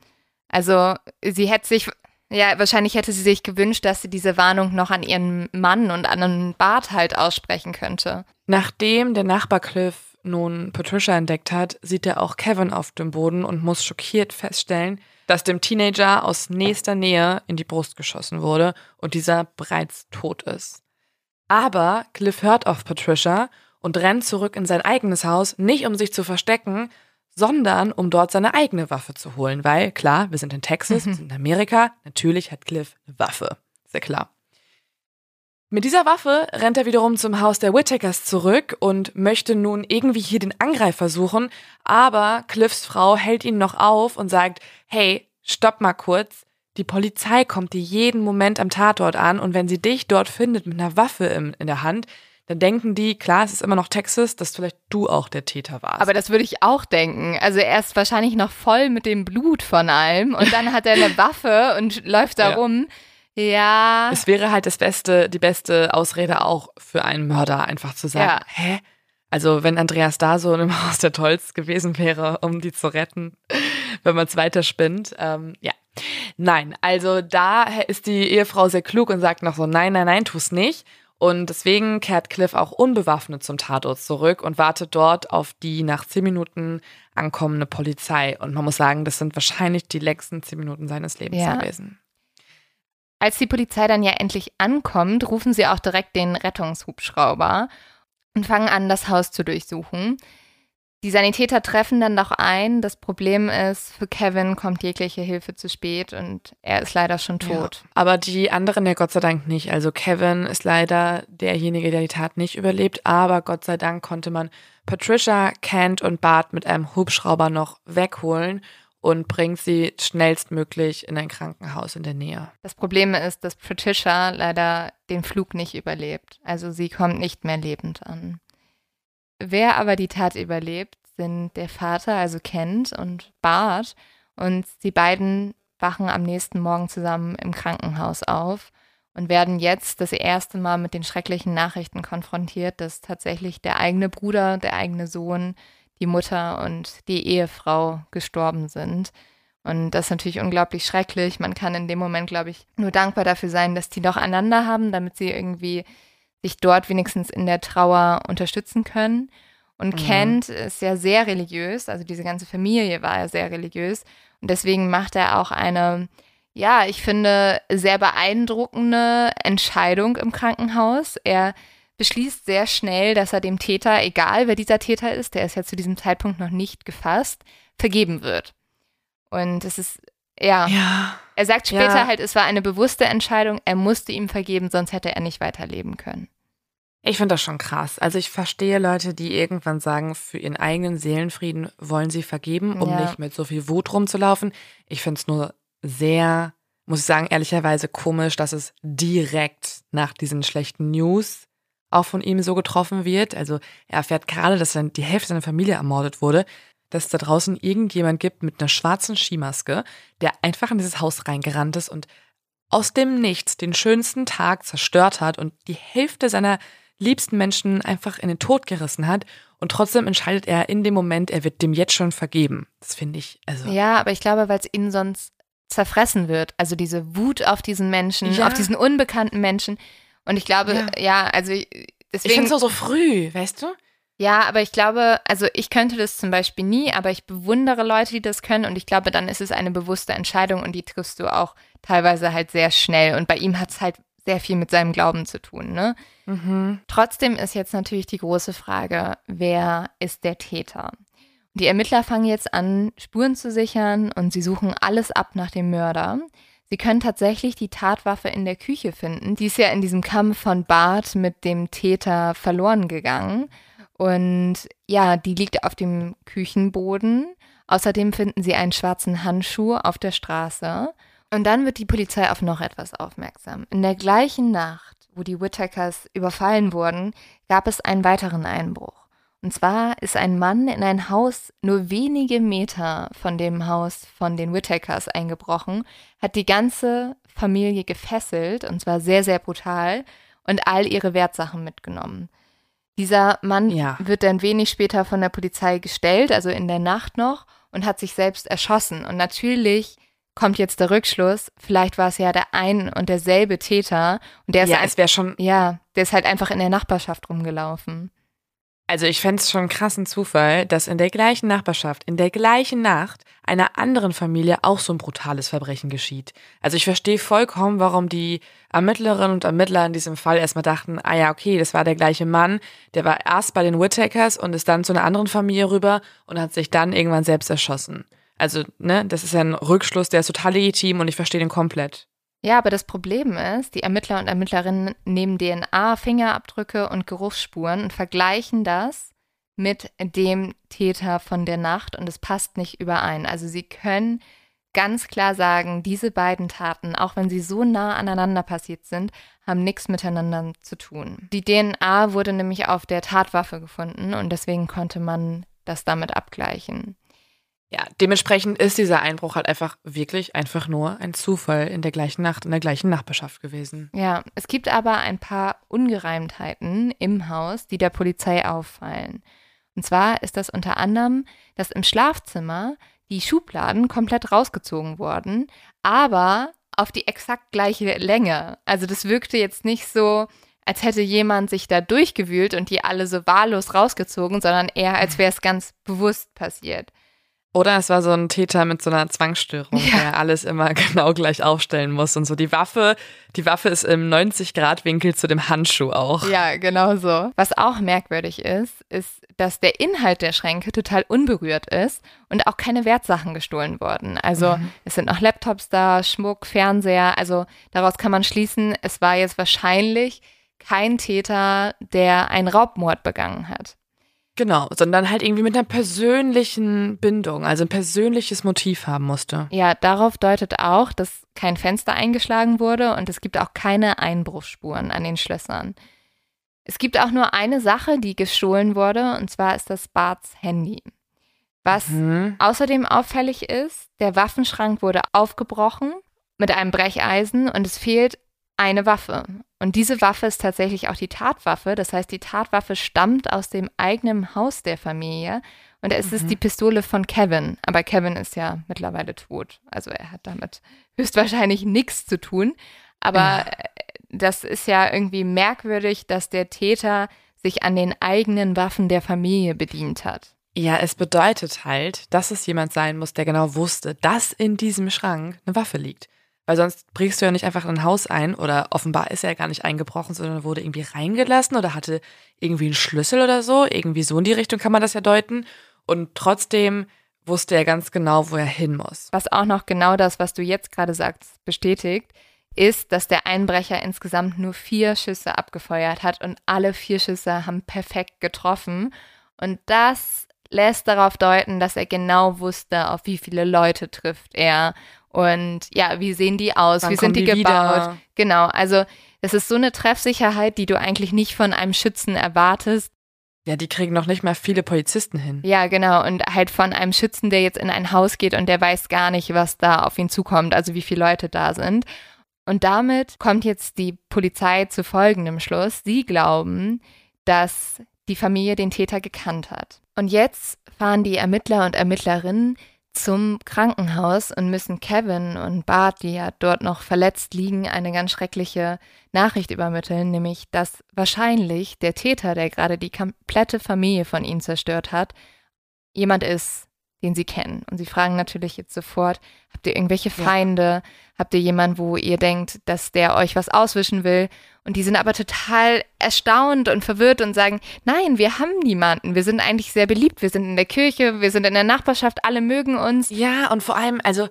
Also sie hätte sich, ja, wahrscheinlich hätte sie sich gewünscht, dass sie diese Warnung noch an ihren Mann und an einen Bart halt aussprechen könnte. Nachdem der Nachbar Cliff nun Patricia entdeckt hat, sieht er auch Kevin auf dem Boden und muss schockiert feststellen, dass dem Teenager aus nächster Nähe in die Brust geschossen wurde und dieser bereits tot ist. Aber Cliff hört auf Patricia und rennt zurück in sein eigenes Haus, nicht um sich zu verstecken, sondern um dort seine eigene Waffe zu holen, weil klar, wir sind in Texas, wir sind in Amerika, natürlich hat Cliff eine Waffe. Sehr klar. Mit dieser Waffe rennt er wiederum zum Haus der Whittakers zurück und möchte nun irgendwie hier den Angreifer suchen, aber Cliffs Frau hält ihn noch auf und sagt, hey, stopp mal kurz, die Polizei kommt dir jeden Moment am Tatort an und wenn sie dich dort findet mit einer Waffe in, in der Hand, dann denken die, klar, es ist immer noch Texas, dass vielleicht du auch der Täter warst. Aber das würde ich auch denken. Also er ist wahrscheinlich noch voll mit dem Blut von allem und dann hat er eine [LAUGHS] Waffe und läuft da ja. rum. Ja. Es wäre halt das beste, die beste Ausrede auch für einen Mörder, einfach zu sagen, ja. hä? Also wenn Andreas da so im [LAUGHS] Haus der Tolls gewesen wäre, um die zu retten, [LAUGHS] wenn man es weiter spinnt, ähm, ja. Nein, also da ist die Ehefrau sehr klug und sagt noch so, nein, nein, nein, tu's nicht. Und deswegen kehrt Cliff auch unbewaffnet zum Tatort zurück und wartet dort auf die nach zehn Minuten ankommende Polizei. Und man muss sagen, das sind wahrscheinlich die letzten zehn Minuten seines Lebens Ja. gewesen. Als die Polizei dann ja endlich ankommt, rufen sie auch direkt den Rettungshubschrauber und fangen an, das Haus zu durchsuchen. Die Sanitäter treffen dann doch ein. Das Problem ist, für Kevin kommt jegliche Hilfe zu spät und er ist leider schon tot. Ja. Aber die anderen ja Gott sei Dank nicht. Also Kevin ist leider derjenige, der die Tat nicht überlebt. Aber Gott sei Dank konnte man Patricia, Kent und Bart mit einem Hubschrauber noch wegholen und bringt sie schnellstmöglich in ein Krankenhaus in der Nähe. Das Problem ist, dass Patricia leider den Flug nicht überlebt. Also sie kommt nicht mehr lebend an. Wer aber die Tat überlebt, sind der Vater, also Kent und Bart. Und die beiden wachen am nächsten Morgen zusammen im Krankenhaus auf und werden jetzt das erste Mal mit den schrecklichen Nachrichten konfrontiert, dass tatsächlich der eigene Bruder, der eigene Sohn, die Mutter und die Ehefrau gestorben sind. Und das ist natürlich unglaublich schrecklich. Man kann in dem Moment, glaube ich, nur dankbar dafür sein, dass die noch einander haben, damit sie irgendwie sich dort wenigstens in der Trauer unterstützen können. Und Mhm. Kent ist ja sehr religiös, also diese ganze Familie war ja sehr religiös. Und deswegen macht er auch eine, ja, ich finde, sehr beeindruckende Entscheidung im Krankenhaus. Er beschließt sehr schnell, dass er dem Täter, egal wer dieser Täter ist, der ist ja zu diesem Zeitpunkt noch nicht gefasst, vergeben wird. Und es ist, ja, Ja. er sagt später Ja. halt, es war eine bewusste Entscheidung, er musste ihm vergeben, sonst hätte er nicht weiterleben können. Ich finde das schon krass. Also ich verstehe Leute, die irgendwann sagen, für ihren eigenen Seelenfrieden wollen sie vergeben, um Ja. nicht mit so viel Wut rumzulaufen. Ich finde es nur sehr, muss ich sagen, ehrlicherweise komisch, dass es direkt nach diesen schlechten News auch von ihm so getroffen wird. Also er erfährt gerade, dass dann die Hälfte seiner Familie ermordet wurde, dass es da draußen irgendjemand gibt mit einer schwarzen Skimaske, der einfach in dieses Haus reingerannt ist und aus dem Nichts den schönsten Tag zerstört hat und die Hälfte seiner liebsten Menschen einfach in den Tod gerissen hat. Und trotzdem entscheidet er in dem Moment, er wird dem jetzt schon vergeben. Das finde ich, also. Ja, aber ich glaube, weil es ihn sonst zerfressen wird. Also diese Wut auf diesen Menschen, Ja. auf diesen unbekannten Menschen. Und ich glaube, Ja. ja, also ich- Ich deswegen. finde es auch so früh, weißt du? Ja, aber ich glaube, also ich könnte das zum Beispiel nie, aber ich bewundere Leute, die das können und ich glaube, dann ist es eine bewusste Entscheidung und die triffst du auch teilweise halt sehr schnell und bei ihm hat es halt sehr viel mit seinem Glauben zu tun, ne? Mhm. Trotzdem ist jetzt natürlich die große Frage, wer ist der Täter? Die Ermittler fangen jetzt an, Spuren zu sichern und sie suchen alles ab nach dem Mörder. Sie können tatsächlich die Tatwaffe in der Küche finden. Die ist ja in diesem Kampf von Bart mit dem Täter verloren gegangen. Und ja, die liegt auf dem Küchenboden. Außerdem finden sie einen schwarzen Handschuh auf der Straße. Und dann wird die Polizei auf noch etwas aufmerksam. In der gleichen Nacht, wo die Whittakers überfallen wurden, gab es einen weiteren Einbruch. Und zwar ist ein Mann in ein Haus nur wenige Meter von dem Haus von den Whittakers eingebrochen, hat die ganze Familie gefesselt, und zwar sehr, sehr brutal, und all ihre Wertsachen mitgenommen. Dieser Mann Ja. wird dann wenig später von der Polizei gestellt, also in der Nacht noch, und hat sich selbst erschossen. Und natürlich kommt jetzt der Rückschluss, vielleicht war es ja der ein und derselbe Täter und der ist Ja, ein- es wäre schon, ja, der ist halt einfach in der Nachbarschaft rumgelaufen. Also ich fände es schon krassen Zufall, dass in der gleichen Nachbarschaft, in der gleichen Nacht einer anderen Familie auch so ein brutales Verbrechen geschieht. Also ich verstehe vollkommen, warum die Ermittlerinnen und Ermittler in diesem Fall erstmal dachten, ah ja, okay, das war der gleiche Mann, der war erst bei den Whittakers und ist dann zu einer anderen Familie rüber und hat sich dann irgendwann selbst erschossen. Also, ne, das ist ja ein Rückschluss, der ist total legitim und ich verstehe den komplett. Ja, aber das Problem ist, die Ermittler und Ermittlerinnen nehmen DNA, Fingerabdrücke und Geruchsspuren und vergleichen das mit dem Täter von der Nacht und es passt nicht überein. Also sie können ganz klar sagen, diese beiden Taten, auch wenn sie so nah aneinander passiert sind, haben nichts miteinander zu tun. Die DNA wurde nämlich auf der Tatwaffe gefunden und deswegen konnte man das damit abgleichen. Ja, dementsprechend ist dieser Einbruch halt einfach wirklich einfach nur ein Zufall in der gleichen Nacht, in der gleichen Nachbarschaft gewesen. Ja, es gibt aber ein paar Ungereimtheiten im Haus, die der Polizei auffallen. Und zwar ist das unter anderem, dass im Schlafzimmer die Schubladen komplett rausgezogen wurden, aber auf die exakt gleiche Länge. Also das wirkte jetzt nicht so, als hätte jemand sich da durchgewühlt und die alle so wahllos rausgezogen, sondern eher, als wäre es ganz bewusst passiert. Oder es war so ein Täter mit so einer Zwangsstörung, ja. der alles immer [LAUGHS] genau gleich aufstellen muss und so. Die Waffe, die Waffe ist im 90-Grad-Winkel zu dem Handschuh auch. Ja, genau so. Was auch merkwürdig ist, ist, dass der Inhalt der Schränke total unberührt ist und auch keine Wertsachen gestohlen wurden. Also mhm. es sind noch Laptops da, Schmuck, Fernseher. Also daraus kann man schließen, es war jetzt wahrscheinlich kein Täter, der einen Raubmord begangen hat. Genau, sondern halt irgendwie mit einer persönlichen Bindung, also ein persönliches Motiv haben musste. Ja, darauf deutet auch, dass kein Fenster eingeschlagen wurde und es gibt auch keine Einbruchsspuren an den Schlössern. Es gibt auch nur eine Sache, die gestohlen wurde, und zwar ist das Barts Handy. Was mhm. außerdem auffällig ist, der Waffenschrank wurde aufgebrochen mit einem Brecheisen und es fehlt eine Waffe. Und diese Waffe ist tatsächlich auch die Tatwaffe. Das heißt, die Tatwaffe stammt aus dem eigenen Haus der Familie. Und es mhm. ist die Pistole von Kevin. Aber Kevin ist ja mittlerweile tot. Also er hat damit höchstwahrscheinlich nichts zu tun. Aber ja. das ist ja irgendwie merkwürdig, dass der Täter sich an den eigenen Waffen der Familie bedient hat. Ja, es bedeutet halt, dass es jemand sein muss, der genau wusste, dass in diesem Schrank eine Waffe liegt. Weil sonst brichst du ja nicht einfach in ein Haus ein oder offenbar ist er ja gar nicht eingebrochen, sondern wurde irgendwie reingelassen oder hatte irgendwie einen Schlüssel oder so. Irgendwie so in die Richtung kann man das ja deuten. Und trotzdem wusste er ganz genau, wo er hin muss. Was auch noch genau das, was du jetzt gerade sagst, bestätigt, ist, dass der Einbrecher insgesamt nur vier Schüsse abgefeuert hat und alle vier Schüsse haben perfekt getroffen. Und das lässt darauf deuten, dass er genau wusste, auf wie viele Leute trifft er und ja, wie sehen die aus? Wann wie sind die, die gebaut? Wieder? Genau, also es ist so eine Treffsicherheit, die du eigentlich nicht von einem Schützen erwartest. Ja, die kriegen noch nicht mal viele Polizisten hin. Ja, genau. Und halt von einem Schützen, der jetzt in ein Haus geht und der weiß gar nicht, was da auf ihn zukommt, also wie viele Leute da sind. Und damit kommt jetzt die Polizei zu folgendem Schluss. Sie glauben, dass die Familie den Täter gekannt hat. Und jetzt fahren die Ermittler und Ermittlerinnen zum Krankenhaus und müssen Kevin und Bart, die ja dort noch verletzt liegen, eine ganz schreckliche Nachricht übermitteln, nämlich dass wahrscheinlich der Täter, der gerade die komplette Familie von ihnen zerstört hat, jemand ist, den sie kennen. Und sie fragen natürlich jetzt sofort, habt ihr irgendwelche Feinde? Ja. Habt ihr jemanden, wo ihr denkt, dass der euch was auswischen will? Und die sind aber total erstaunt und verwirrt und sagen, nein, wir haben niemanden. Wir sind eigentlich sehr beliebt. Wir sind in der Kirche, wir sind in der Nachbarschaft, alle mögen uns. Ja, und vor allem, also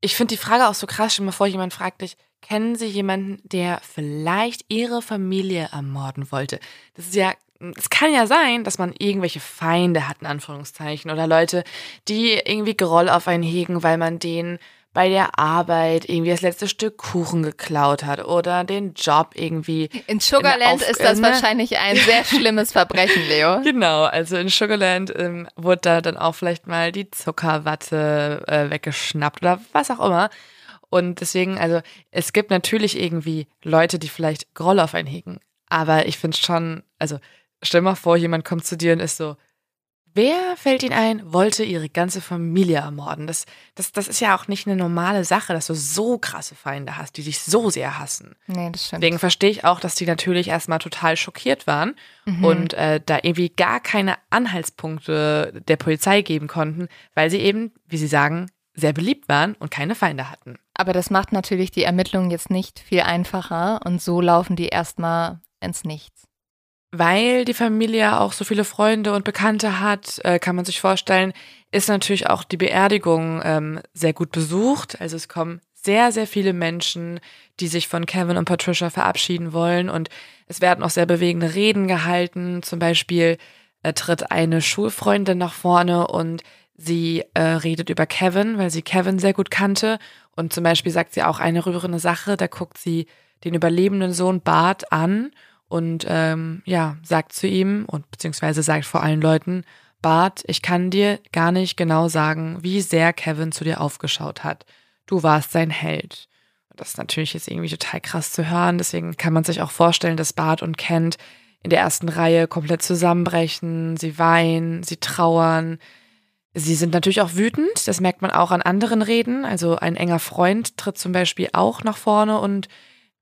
ich finde die Frage auch so krass, schon bevor jemand fragt dich, kennen Sie jemanden, der vielleicht Ihre Familie ermorden wollte? Das ist ja es kann ja sein, dass man irgendwelche Feinde hat, in Anführungszeichen, oder Leute, die irgendwie Groll auf einen hegen, weil man denen bei der Arbeit irgendwie das letzte Stück Kuchen geklaut hat oder den Job irgendwie. In Sugarland in ist das wahrscheinlich ein [LAUGHS] sehr schlimmes Verbrechen, Leo. Genau, also in Sugarland ähm, wurde da dann auch vielleicht mal die Zuckerwatte äh, weggeschnappt oder was auch immer. Und deswegen, also es gibt natürlich irgendwie Leute, die vielleicht Groll auf einen hegen. Aber ich finde schon, also Stell mal vor, jemand kommt zu dir und ist so, wer fällt Ihnen ein, wollte ihre ganze Familie ermorden? Das, das, das ist ja auch nicht eine normale Sache, dass du so krasse Feinde hast, die dich so sehr hassen. Nee, das stimmt. Deswegen verstehe ich auch, dass die natürlich erstmal total schockiert waren mhm. und äh, da irgendwie gar keine Anhaltspunkte der Polizei geben konnten, weil sie eben, wie sie sagen, sehr beliebt waren und keine Feinde hatten. Aber das macht natürlich die Ermittlungen jetzt nicht viel einfacher und so laufen die erstmal ins Nichts. Weil die Familie auch so viele Freunde und Bekannte hat, äh, kann man sich vorstellen, ist natürlich auch die Beerdigung ähm, sehr gut besucht. Also es kommen sehr, sehr viele Menschen, die sich von Kevin und Patricia verabschieden wollen. Und es werden auch sehr bewegende Reden gehalten. Zum Beispiel äh, tritt eine Schulfreundin nach vorne und sie äh, redet über Kevin, weil sie Kevin sehr gut kannte. Und zum Beispiel sagt sie auch eine rührende Sache. Da guckt sie den überlebenden Sohn Bart an und ähm, ja, sagt zu ihm und beziehungsweise sagt vor allen Leuten, Bart, ich kann dir gar nicht genau sagen, wie sehr Kevin zu dir aufgeschaut hat. Du warst sein Held. Das ist natürlich jetzt irgendwie total krass zu hören, deswegen kann man sich auch vorstellen, dass Bart und Kent in der ersten Reihe komplett zusammenbrechen, sie weinen, sie trauern. Sie sind natürlich auch wütend, das merkt man auch an anderen Reden. Also ein enger Freund tritt zum Beispiel auch nach vorne und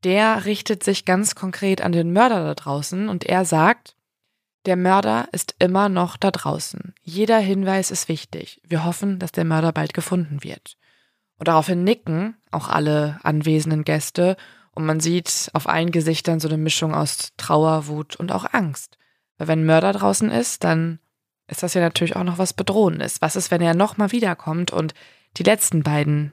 der richtet sich ganz konkret an den Mörder da draußen und er sagt, der Mörder ist immer noch da draußen. Jeder Hinweis ist wichtig. Wir hoffen, dass der Mörder bald gefunden wird. Und daraufhin nicken auch alle anwesenden Gäste und man sieht auf allen Gesichtern so eine Mischung aus Trauer, Wut und auch Angst. Weil wenn ein Mörder draußen ist, dann ist das ja natürlich auch noch was Bedrohendes. Was ist, wenn er nochmal wiederkommt und die letzten beiden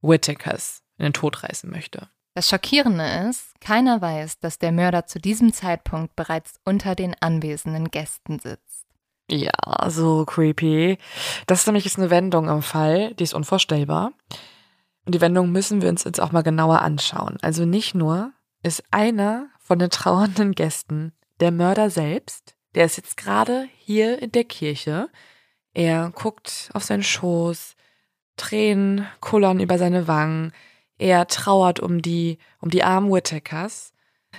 Whittakers in den Tod reißen möchte? Das Schockierende ist, keiner weiß, dass der Mörder zu diesem Zeitpunkt bereits unter den anwesenden Gästen sitzt. Ja, so creepy. Das ist nämlich eine Wendung im Fall, die ist unvorstellbar. Und die Wendung müssen wir uns jetzt auch mal genauer anschauen. Also nicht nur ist einer von den trauernden Gästen der Mörder selbst, der ist jetzt gerade hier in der Kirche. Er guckt auf seinen Schoß, Tränen kullern über seine Wangen. Er trauert um die, um die armen Whittakers.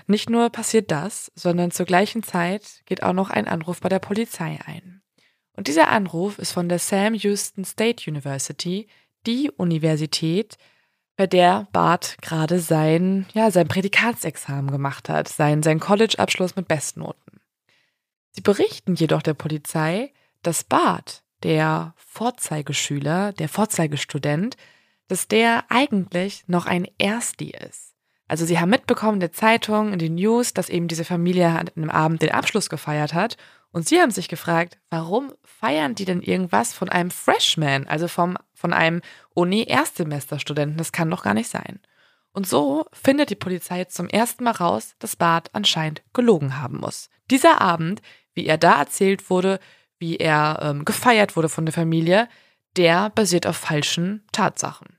Nicht nur passiert das, sondern zur gleichen Zeit geht auch noch ein Anruf bei der Polizei ein. Und dieser Anruf ist von der Sam Houston State University, die Universität, bei der Bart gerade sein, ja, sein Prädikatsexamen gemacht hat, sein, sein College-Abschluss mit Bestnoten. Sie berichten jedoch der Polizei, dass Bart, der Vorzeigeschüler, der Vorzeigestudent, dass der eigentlich noch ein Ersti ist. Also sie haben mitbekommen in der Zeitung, in den News, dass eben diese Familie an einem Abend den Abschluss gefeiert hat. Und sie haben sich gefragt, warum feiern die denn irgendwas von einem Freshman, also vom, von einem Uni-Erstsemesterstudenten? Das kann doch gar nicht sein. Und so findet die Polizei zum ersten Mal raus, dass Bart anscheinend gelogen haben muss. Dieser Abend wie er da erzählt wurde, wie er ähm, gefeiert wurde von der Familie, der basiert auf falschen Tatsachen.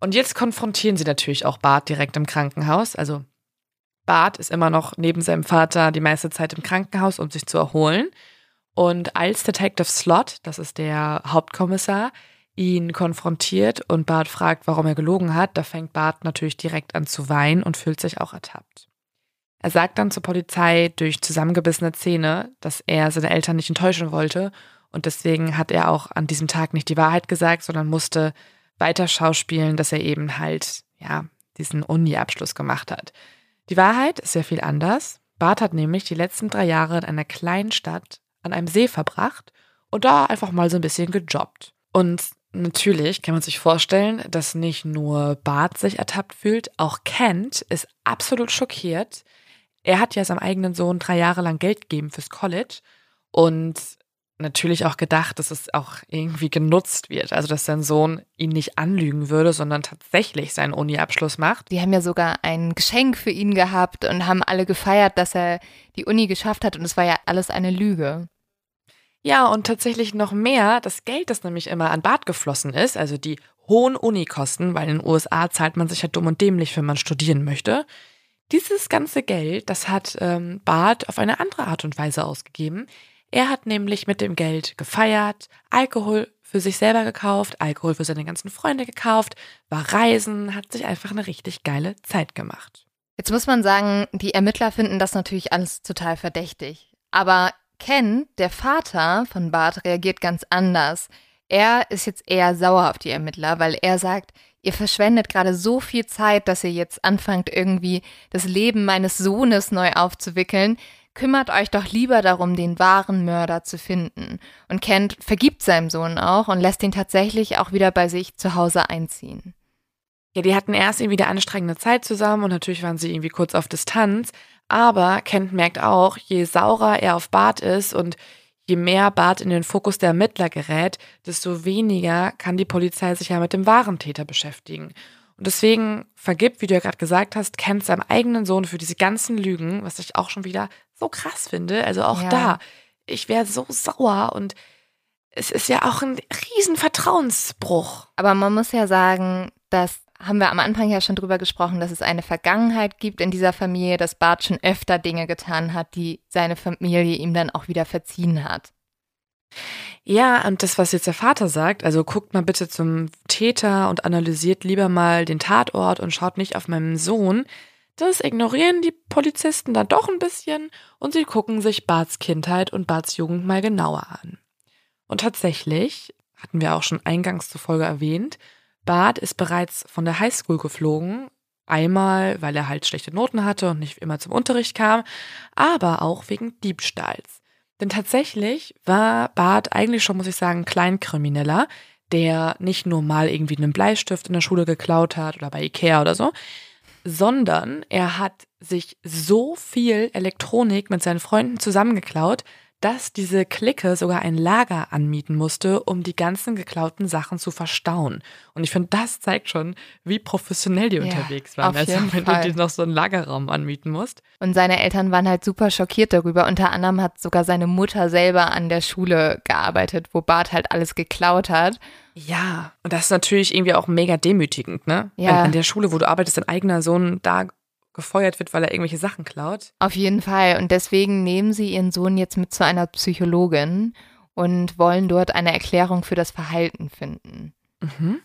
Und jetzt konfrontieren sie natürlich auch Bart direkt im Krankenhaus. Also Bart ist immer noch neben seinem Vater die meiste Zeit im Krankenhaus, um sich zu erholen. Und als Detective Slot, das ist der Hauptkommissar, ihn konfrontiert und Bart fragt, warum er gelogen hat, da fängt Bart natürlich direkt an zu weinen und fühlt sich auch ertappt. Er sagt dann zur Polizei durch zusammengebissene Zähne, dass er seine Eltern nicht enttäuschen wollte und deswegen hat er auch an diesem Tag nicht die Wahrheit gesagt, sondern musste weiter schauspielen, dass er eben halt, ja, diesen Uni-Abschluss gemacht hat. Die Wahrheit ist sehr viel anders. Bart hat nämlich die letzten drei Jahre in einer kleinen Stadt an einem See verbracht und da einfach mal so ein bisschen gejobbt. Und natürlich kann man sich vorstellen, dass nicht nur Bart sich ertappt fühlt, auch Kent ist absolut schockiert, er hat ja seinem eigenen Sohn drei Jahre lang Geld gegeben fürs College und natürlich auch gedacht, dass es auch irgendwie genutzt wird. Also, dass sein Sohn ihn nicht anlügen würde, sondern tatsächlich seinen Uni-Abschluss macht. Die haben ja sogar ein Geschenk für ihn gehabt und haben alle gefeiert, dass er die Uni geschafft hat und es war ja alles eine Lüge. Ja, und tatsächlich noch mehr, das Geld, das nämlich immer an Bart geflossen ist, also die hohen Unikosten, weil in den USA zahlt man sich ja dumm und dämlich, wenn man studieren möchte. Dieses ganze Geld, das hat ähm, Bart auf eine andere Art und Weise ausgegeben. Er hat nämlich mit dem Geld gefeiert, Alkohol für sich selber gekauft, Alkohol für seine ganzen Freunde gekauft, war reisen, hat sich einfach eine richtig geile Zeit gemacht. Jetzt muss man sagen, die Ermittler finden das natürlich alles total verdächtig. Aber Ken, der Vater von Bart, reagiert ganz anders. Er ist jetzt eher sauer auf die Ermittler, weil er sagt, ihr verschwendet gerade so viel Zeit, dass ihr jetzt anfangt, irgendwie das Leben meines Sohnes neu aufzuwickeln. Kümmert euch doch lieber darum, den wahren Mörder zu finden. Und Kent vergibt seinem Sohn auch und lässt ihn tatsächlich auch wieder bei sich zu Hause einziehen. Ja, die hatten erst irgendwie eine anstrengende Zeit zusammen und natürlich waren sie irgendwie kurz auf Distanz. Aber Kent merkt auch, je saurer er auf Bart ist und je mehr Bart in den Fokus der Ermittler gerät, desto weniger kann die Polizei sich ja mit dem wahren Täter beschäftigen. Und deswegen vergibt, wie du ja gerade gesagt hast, Kent seinem eigenen Sohn für diese ganzen Lügen, was ich auch schon wieder so krass finde. Also auch ja. da, ich wäre so sauer und es ist ja auch ein riesen Vertrauensbruch. Aber man muss ja sagen, dass haben wir am Anfang ja schon drüber gesprochen, dass es eine Vergangenheit gibt in dieser Familie, dass Bart schon öfter Dinge getan hat, die seine Familie ihm dann auch wieder verziehen hat. Ja, und das, was jetzt der Vater sagt, also guckt mal bitte zum Täter und analysiert lieber mal den Tatort und schaut nicht auf meinen Sohn. Das ignorieren die Polizisten dann doch ein bisschen und sie gucken sich Barts Kindheit und Barts Jugend mal genauer an. Und tatsächlich, hatten wir auch schon eingangs zur Folge erwähnt, Bart ist bereits von der Highschool geflogen, Einmal, weil er halt schlechte Noten hatte und nicht immer zum Unterricht kam, aber auch wegen Diebstahls. Denn tatsächlich war Bart eigentlich schon, muss ich sagen, Kleinkrimineller, der nicht nur mal irgendwie einen Bleistift in der Schule geklaut hat oder bei Ikea oder so, sondern er hat sich so viel Elektronik mit seinen Freunden zusammengeklaut, dass diese Clique sogar ein Lager anmieten musste, um die ganzen geklauten Sachen zu verstauen. Und ich finde, das zeigt schon, wie professionell die ja, unterwegs waren. Also, wenn Fall. du dir noch so einen Lagerraum anmieten musst. Und seine Eltern waren halt super schockiert darüber. Unter anderem hat sogar seine Mutter selber an der Schule gearbeitet, wo Bart halt alles geklaut hat. Ja, und das ist natürlich irgendwie auch mega demütigend, ne? Ja. Wenn an der Schule, wo du arbeitest, dein eigener Sohn da gefeuert wird, weil er irgendwelche Sachen klaut. Auf jeden Fall. Und deswegen nehmen sie ihren Sohn jetzt mit zu einer Psychologin und wollen dort eine Erklärung für das Verhalten finden. Mhm.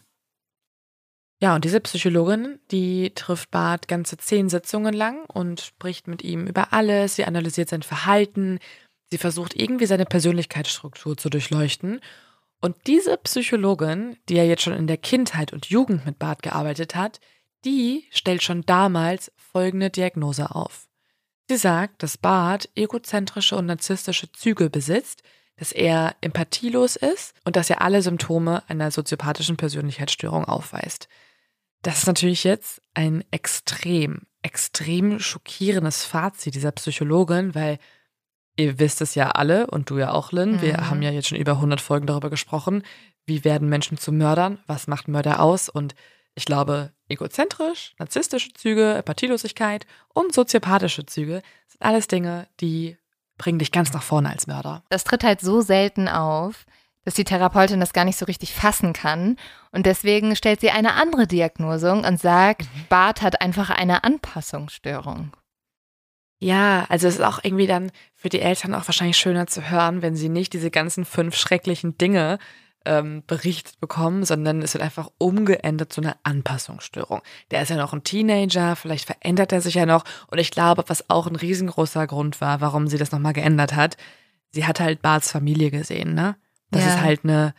Ja, und diese Psychologin, die trifft Bart ganze zehn Sitzungen lang und spricht mit ihm über alles. Sie analysiert sein Verhalten. Sie versucht irgendwie seine Persönlichkeitsstruktur zu durchleuchten. Und diese Psychologin, die ja jetzt schon in der Kindheit und Jugend mit Bart gearbeitet hat, die stellt schon damals folgende Diagnose auf. Sie sagt, dass Bart egozentrische und narzisstische Züge besitzt, dass er empathielos ist und dass er alle Symptome einer soziopathischen Persönlichkeitsstörung aufweist. Das ist natürlich jetzt ein extrem, extrem schockierendes Fazit dieser Psychologin, weil ihr wisst es ja alle und du ja auch, Lynn, mhm. wir haben ja jetzt schon über 100 Folgen darüber gesprochen, wie werden Menschen zu Mördern, was macht Mörder aus und ich glaube, egozentrisch, narzisstische Züge, Empathielosigkeit und soziopathische Züge sind alles Dinge, die bringen dich ganz nach vorne als Mörder. Das tritt halt so selten auf, dass die Therapeutin das gar nicht so richtig fassen kann. Und deswegen stellt sie eine andere Diagnose und sagt, mhm. Bart hat einfach eine Anpassungsstörung. Ja, also es ist auch irgendwie dann für die Eltern auch wahrscheinlich schöner zu hören, wenn sie nicht diese ganzen fünf schrecklichen Dinge ähm, berichtet bekommen, sondern es wird einfach umgeändert zu einer Anpassungsstörung. Der ist ja noch ein Teenager, vielleicht verändert er sich ja noch. Und ich glaube, was auch ein riesengroßer Grund war, warum sie das nochmal geändert hat, sie hat halt Barts Familie gesehen, ne? Das ja. ist halt eine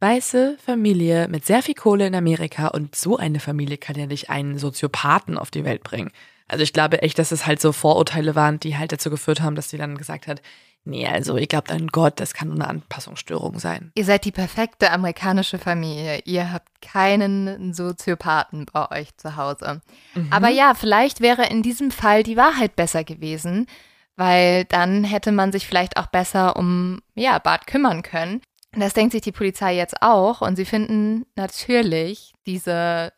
weiße Familie mit sehr viel Kohle in Amerika und so eine Familie kann ja nicht einen Soziopathen auf die Welt bringen. Also ich glaube echt, dass es halt so Vorurteile waren, die halt dazu geführt haben, dass sie dann gesagt hat, Nee, also ihr glaubt an Gott, das kann nur eine Anpassungsstörung sein. Ihr seid die perfekte amerikanische Familie. Ihr habt keinen Soziopathen bei euch zu Hause. Mhm. Aber ja, vielleicht wäre in diesem Fall die Wahrheit besser gewesen, weil dann hätte man sich vielleicht auch besser um ja, Bart kümmern können. Das denkt sich die Polizei jetzt auch und sie finden natürlich diese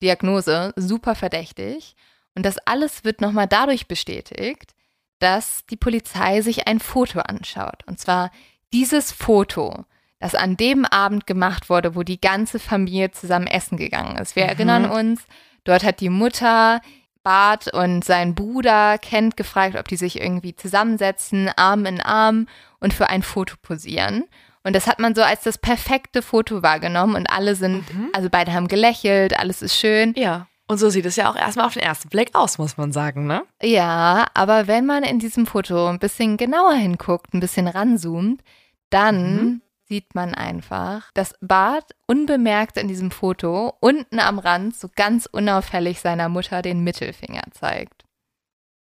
Diagnose super verdächtig. Und das alles wird nochmal dadurch bestätigt, dass die Polizei sich ein Foto anschaut. Und zwar dieses Foto, das an dem Abend gemacht wurde, wo die ganze Familie zusammen essen gegangen ist. Wir mhm. erinnern uns, dort hat die Mutter Bart und sein Bruder Kent gefragt, ob die sich irgendwie zusammensetzen, Arm in Arm und für ein Foto posieren. Und das hat man so als das perfekte Foto wahrgenommen und alle sind, mhm. also beide haben gelächelt, alles ist schön. Ja. Und so sieht es ja auch erstmal auf den ersten Blick aus, muss man sagen, ne? Ja, aber wenn man in diesem Foto ein bisschen genauer hinguckt, ein bisschen ranzoomt, dann mhm. sieht man einfach, dass Bart unbemerkt in diesem Foto unten am Rand so ganz unauffällig seiner Mutter den Mittelfinger zeigt.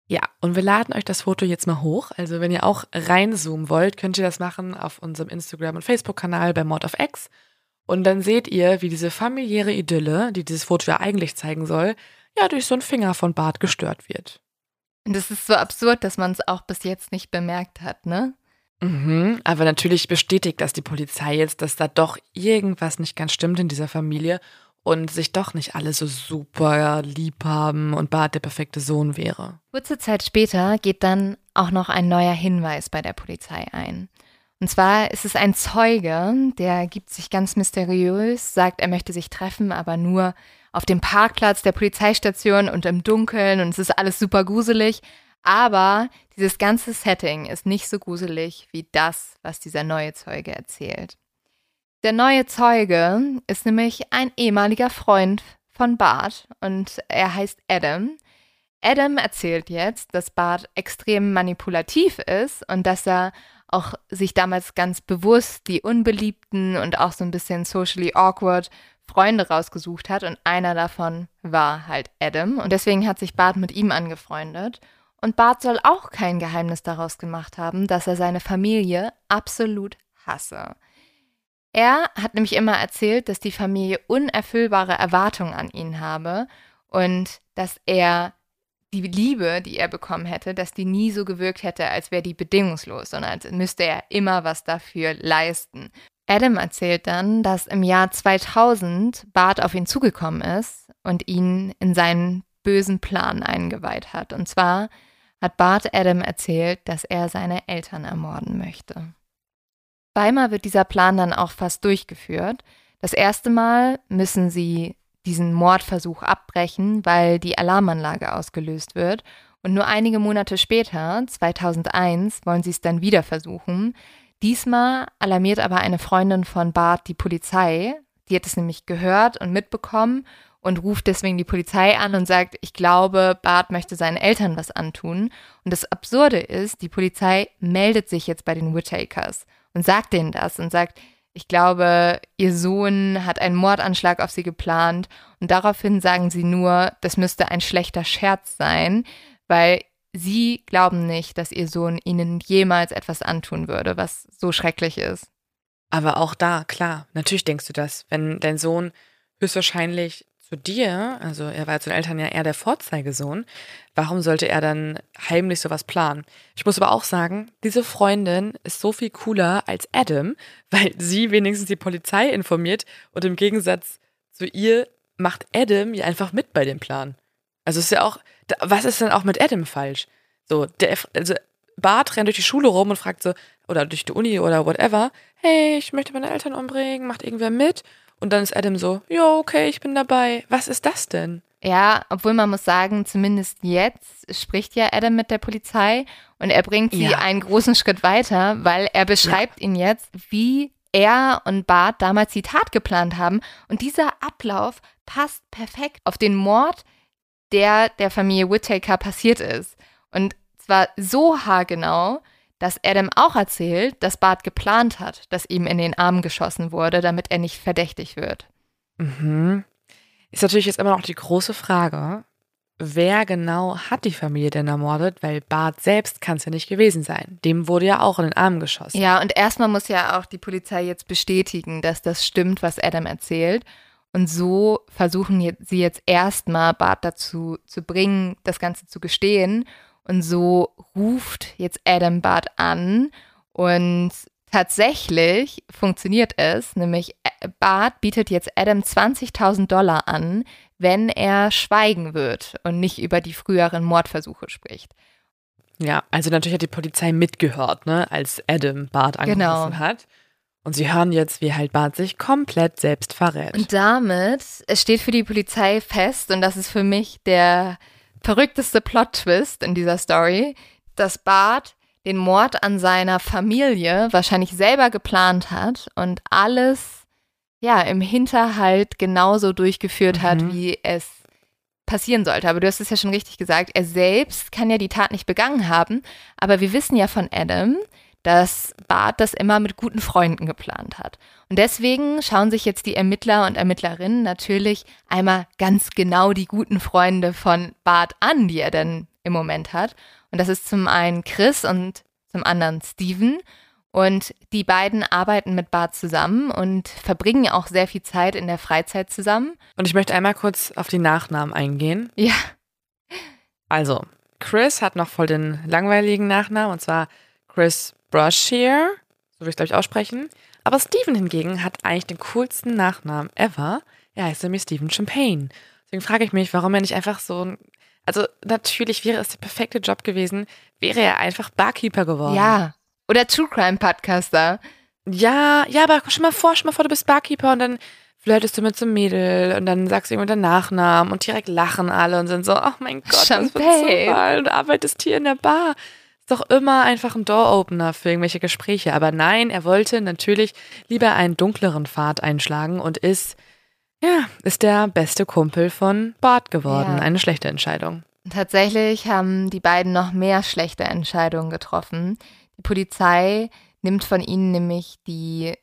Ja, und wir laden euch das Foto jetzt mal hoch. Also wenn ihr auch reinzoomen wollt, könnt ihr das machen auf unserem Instagram- und Facebook-Kanal bei Mod of X und dann seht ihr, wie diese familiäre Idylle, die dieses Foto ja eigentlich zeigen soll, ja durch so einen Finger von Bart gestört wird. Und das ist so absurd, dass man es auch bis jetzt nicht bemerkt hat, ne? Mhm, aber natürlich bestätigt das die Polizei jetzt, dass da doch irgendwas nicht ganz stimmt in dieser Familie und sich doch nicht alle so super lieb haben und Bart der perfekte Sohn wäre. Kurze Zeit später geht dann auch noch ein neuer Hinweis bei der Polizei ein. Und zwar ist es ein Zeuge, der gibt sich ganz mysteriös, sagt, er möchte sich treffen, aber nur auf dem Parkplatz der Polizeistation und im Dunkeln und es ist alles super gruselig. Aber dieses ganze Setting ist nicht so gruselig wie das, was dieser neue Zeuge erzählt. Der neue Zeuge ist nämlich ein ehemaliger Freund von Bart und er heißt Adam. Adam erzählt jetzt, dass Bart extrem manipulativ ist und dass er auch sich damals ganz bewusst die unbeliebten und auch so ein bisschen socially awkward Freunde rausgesucht hat und einer davon war halt Adam und deswegen hat sich Bart mit ihm angefreundet. Und Bart soll auch kein Geheimnis daraus gemacht haben, dass er seine Familie absolut hasse. Er hat nämlich immer erzählt, dass die Familie unerfüllbare Erwartungen an ihn habe und dass er die Liebe, die er bekommen hätte, dass die nie so gewirkt hätte, als wäre die bedingungslos, sondern als müsste er immer was dafür leisten. Adam erzählt dann, dass im Jahr 2000 Bart auf ihn zugekommen ist und ihn in seinen bösen Plan eingeweiht hat. Und zwar hat Bart Adam erzählt, dass er seine Eltern ermorden möchte. Zweimal wird dieser Plan dann auch fast durchgeführt. Das erste Mal müssen sie diesen Mordversuch abbrechen, weil die Alarmanlage ausgelöst wird. Und nur einige Monate später, 2001, wollen sie es dann wieder versuchen. Diesmal alarmiert aber eine Freundin von Bart die Polizei. Die hat es nämlich gehört und mitbekommen und ruft deswegen die Polizei an und sagt, ich glaube, Bart möchte seinen Eltern was antun. Und das Absurde ist, die Polizei meldet sich jetzt bei den Whittakers und sagt denen das und sagt, ich glaube, ihr Sohn hat einen Mordanschlag auf sie geplant und daraufhin sagen sie nur, das müsste ein schlechter Scherz sein, weil sie glauben nicht, dass ihr Sohn ihnen jemals etwas antun würde, was so schrecklich ist. Aber auch da, klar, natürlich denkst du das, wenn dein Sohn höchstwahrscheinlich zu dir, also er war zu den Eltern ja eher der Vorzeigesohn, warum sollte er dann heimlich sowas planen? Ich muss aber auch sagen, diese Freundin ist so viel cooler als Adam, [LAUGHS] weil sie wenigstens die Polizei informiert und im Gegensatz zu ihr macht Adam ja einfach mit bei dem Plan. Also ist ja auch, was ist denn auch mit Adam falsch? So, der, also Bart rennt durch die Schule rum und fragt so, oder durch die Uni oder whatever, hey, ich möchte meine Eltern umbringen, macht irgendwer mit? Und dann ist Adam so, ja, okay, ich bin dabei. Was ist das denn? Ja, obwohl man muss sagen, zumindest jetzt spricht ja Adam mit der Polizei und er bringt sie ja. einen großen Schritt weiter, weil er beschreibt ja. ihn jetzt, wie er und Bart damals die Tat geplant haben. Und dieser Ablauf passt perfekt auf den Mord, der der Familie Whittaker passiert ist. Und zwar so haargenau, dass Adam auch erzählt, dass Bart geplant hat, dass ihm in den Arm geschossen wurde, damit er nicht verdächtig wird. Mhm. Ist natürlich jetzt immer noch die große Frage, wer genau hat die Familie denn ermordet? Weil Bart selbst kann es ja nicht gewesen sein. Dem wurde ja auch in den Arm geschossen. Ja, und erstmal muss ja auch die Polizei jetzt bestätigen, dass das stimmt, was Adam erzählt. Und so versuchen sie jetzt erstmal Bart dazu zu bringen, das Ganze zu gestehen. Und so ruft jetzt Adam Bart an und tatsächlich funktioniert es, nämlich äh, Bart bietet jetzt Adam 20.000 Dollar an, wenn er schweigen wird und nicht über die früheren Mordversuche spricht. Ja, also natürlich hat die Polizei mitgehört, ne, als Adam Bart angerufen genau. hat. Und sie hören jetzt, wie halt Bart sich komplett selbst verrät. Und damit, es steht für die Polizei fest, und das ist für mich der verrückteste Plot-Twist in dieser Story, dass Bart den Mord an seiner Familie wahrscheinlich selber geplant hat und alles ja im Hinterhalt genauso durchgeführt mhm. hat, wie es passieren sollte. Aber du hast es ja schon richtig gesagt, er selbst kann ja die Tat nicht begangen haben, aber wir wissen ja von Adam, dass Bart das immer mit guten Freunden geplant hat. Und deswegen schauen sich jetzt die Ermittler und Ermittlerinnen natürlich einmal ganz genau die guten Freunde von Bart an, die er denn im Moment hat. Und das ist zum einen Chris und zum anderen Steven. Und die beiden arbeiten mit Bart zusammen und verbringen auch sehr viel Zeit in der Freizeit zusammen. Und ich möchte einmal kurz auf die Nachnamen eingehen. Ja. Also, Chris hat noch voll den langweiligen Nachnamen und zwar Chris Brushier, so würde ich glaube ich aussprechen. Aber Steven hingegen hat eigentlich den coolsten Nachnamen ever. Er heißt nämlich Steven Champagne. Deswegen frage ich mich, warum er nicht einfach so ein. Also, natürlich wäre es der perfekte Job gewesen, wäre er einfach Barkeeper geworden. Ja. Oder True Crime Podcaster. Ja, ja, aber schon mal vor, schon mal vor, du bist Barkeeper und dann flirtest du mit so einem Mädel und dann sagst du ihm den Nachnamen und direkt lachen alle und sind so, oh mein Gott, Champagne. das wird so mal. Und du arbeitest hier in der Bar doch immer einfach ein Door-Opener für irgendwelche Gespräche. Aber nein, er wollte natürlich lieber einen dunkleren Pfad einschlagen und ist, ja, ist der beste Kumpel von Bart geworden. Ja. Eine schlechte Entscheidung. Tatsächlich haben die beiden noch mehr schlechte Entscheidungen getroffen. Die Polizei nimmt von ihnen nämlich die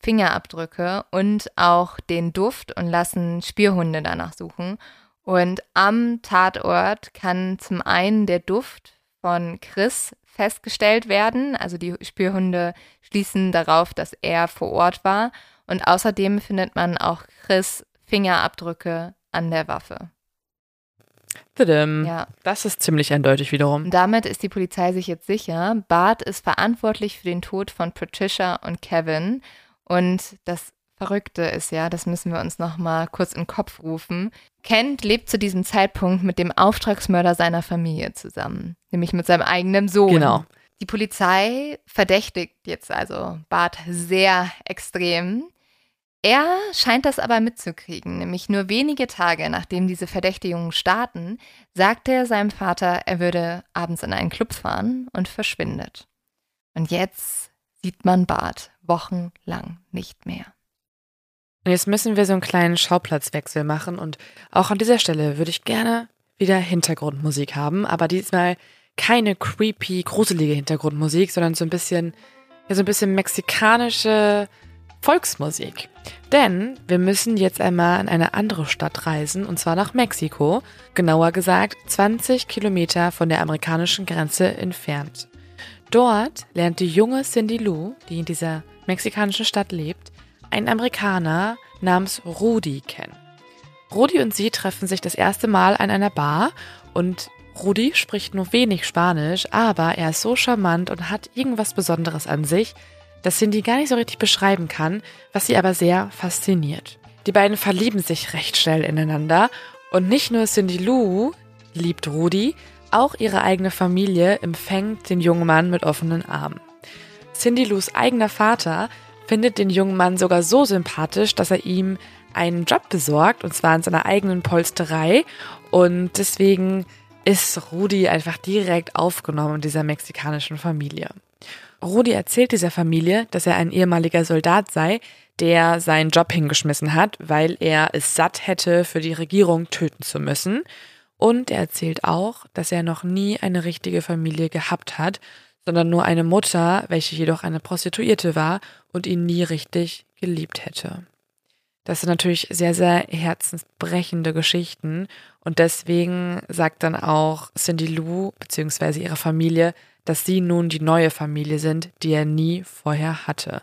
Fingerabdrücke und auch den Duft und lassen Spürhunde danach suchen. Und am Tatort kann zum einen der Duft von Chris festgestellt werden. Also die Spürhunde schließen darauf, dass er vor Ort war. Und außerdem findet man auch Chris Fingerabdrücke an der Waffe. Ja. Das ist ziemlich eindeutig wiederum. Und damit ist die Polizei sich jetzt sicher, Bart ist verantwortlich für den Tod von Patricia und Kevin. Und das Verrückte ist ja, das müssen wir uns noch mal kurz in den Kopf rufen. Kent lebt zu diesem Zeitpunkt mit dem Auftragsmörder seiner Familie zusammen, nämlich mit seinem eigenen Sohn. Genau. Die Polizei verdächtigt jetzt also Bart sehr extrem. Er scheint das aber mitzukriegen, nämlich nur wenige Tage nachdem diese Verdächtigungen starten, sagt er seinem Vater, er würde abends in einen Club fahren und verschwindet. Und jetzt sieht man Bart wochenlang nicht mehr. Und jetzt müssen wir so einen kleinen Schauplatzwechsel machen und auch an dieser Stelle würde ich gerne wieder Hintergrundmusik haben, aber diesmal keine creepy, gruselige Hintergrundmusik, sondern so ein bisschen, ja, so ein bisschen mexikanische Volksmusik. Denn wir müssen jetzt einmal in eine andere Stadt reisen, und zwar nach Mexiko, genauer gesagt 20 Kilometer von der amerikanischen Grenze entfernt. Dort lernt die junge Cindy Lou, die in dieser mexikanischen Stadt lebt, einen Amerikaner namens Rudi kennen. Rudi und sie treffen sich das erste Mal an einer Bar und Rudi spricht nur wenig Spanisch, aber er ist so charmant und hat irgendwas Besonderes an sich, das Cindy gar nicht so richtig beschreiben kann, was sie aber sehr fasziniert. Die beiden verlieben sich recht schnell ineinander und nicht nur Cindy Lou liebt Rudi, auch ihre eigene Familie empfängt den jungen Mann mit offenen Armen. Cindy Lous eigener Vater findet den jungen Mann sogar so sympathisch, dass er ihm einen Job besorgt, und zwar in seiner eigenen Polsterei. Und deswegen ist Rudi einfach direkt aufgenommen in dieser mexikanischen Familie. Rudi erzählt dieser Familie, dass er ein ehemaliger Soldat sei, der seinen Job hingeschmissen hat, weil er es satt hätte, für die Regierung töten zu müssen. Und er erzählt auch, dass er noch nie eine richtige Familie gehabt hat, sondern nur eine Mutter, welche jedoch eine Prostituierte war und ihn nie richtig geliebt hätte. Das sind natürlich sehr, sehr herzensbrechende Geschichten und deswegen sagt dann auch Cindy Lou bzw. ihre Familie, dass sie nun die neue Familie sind, die er nie vorher hatte.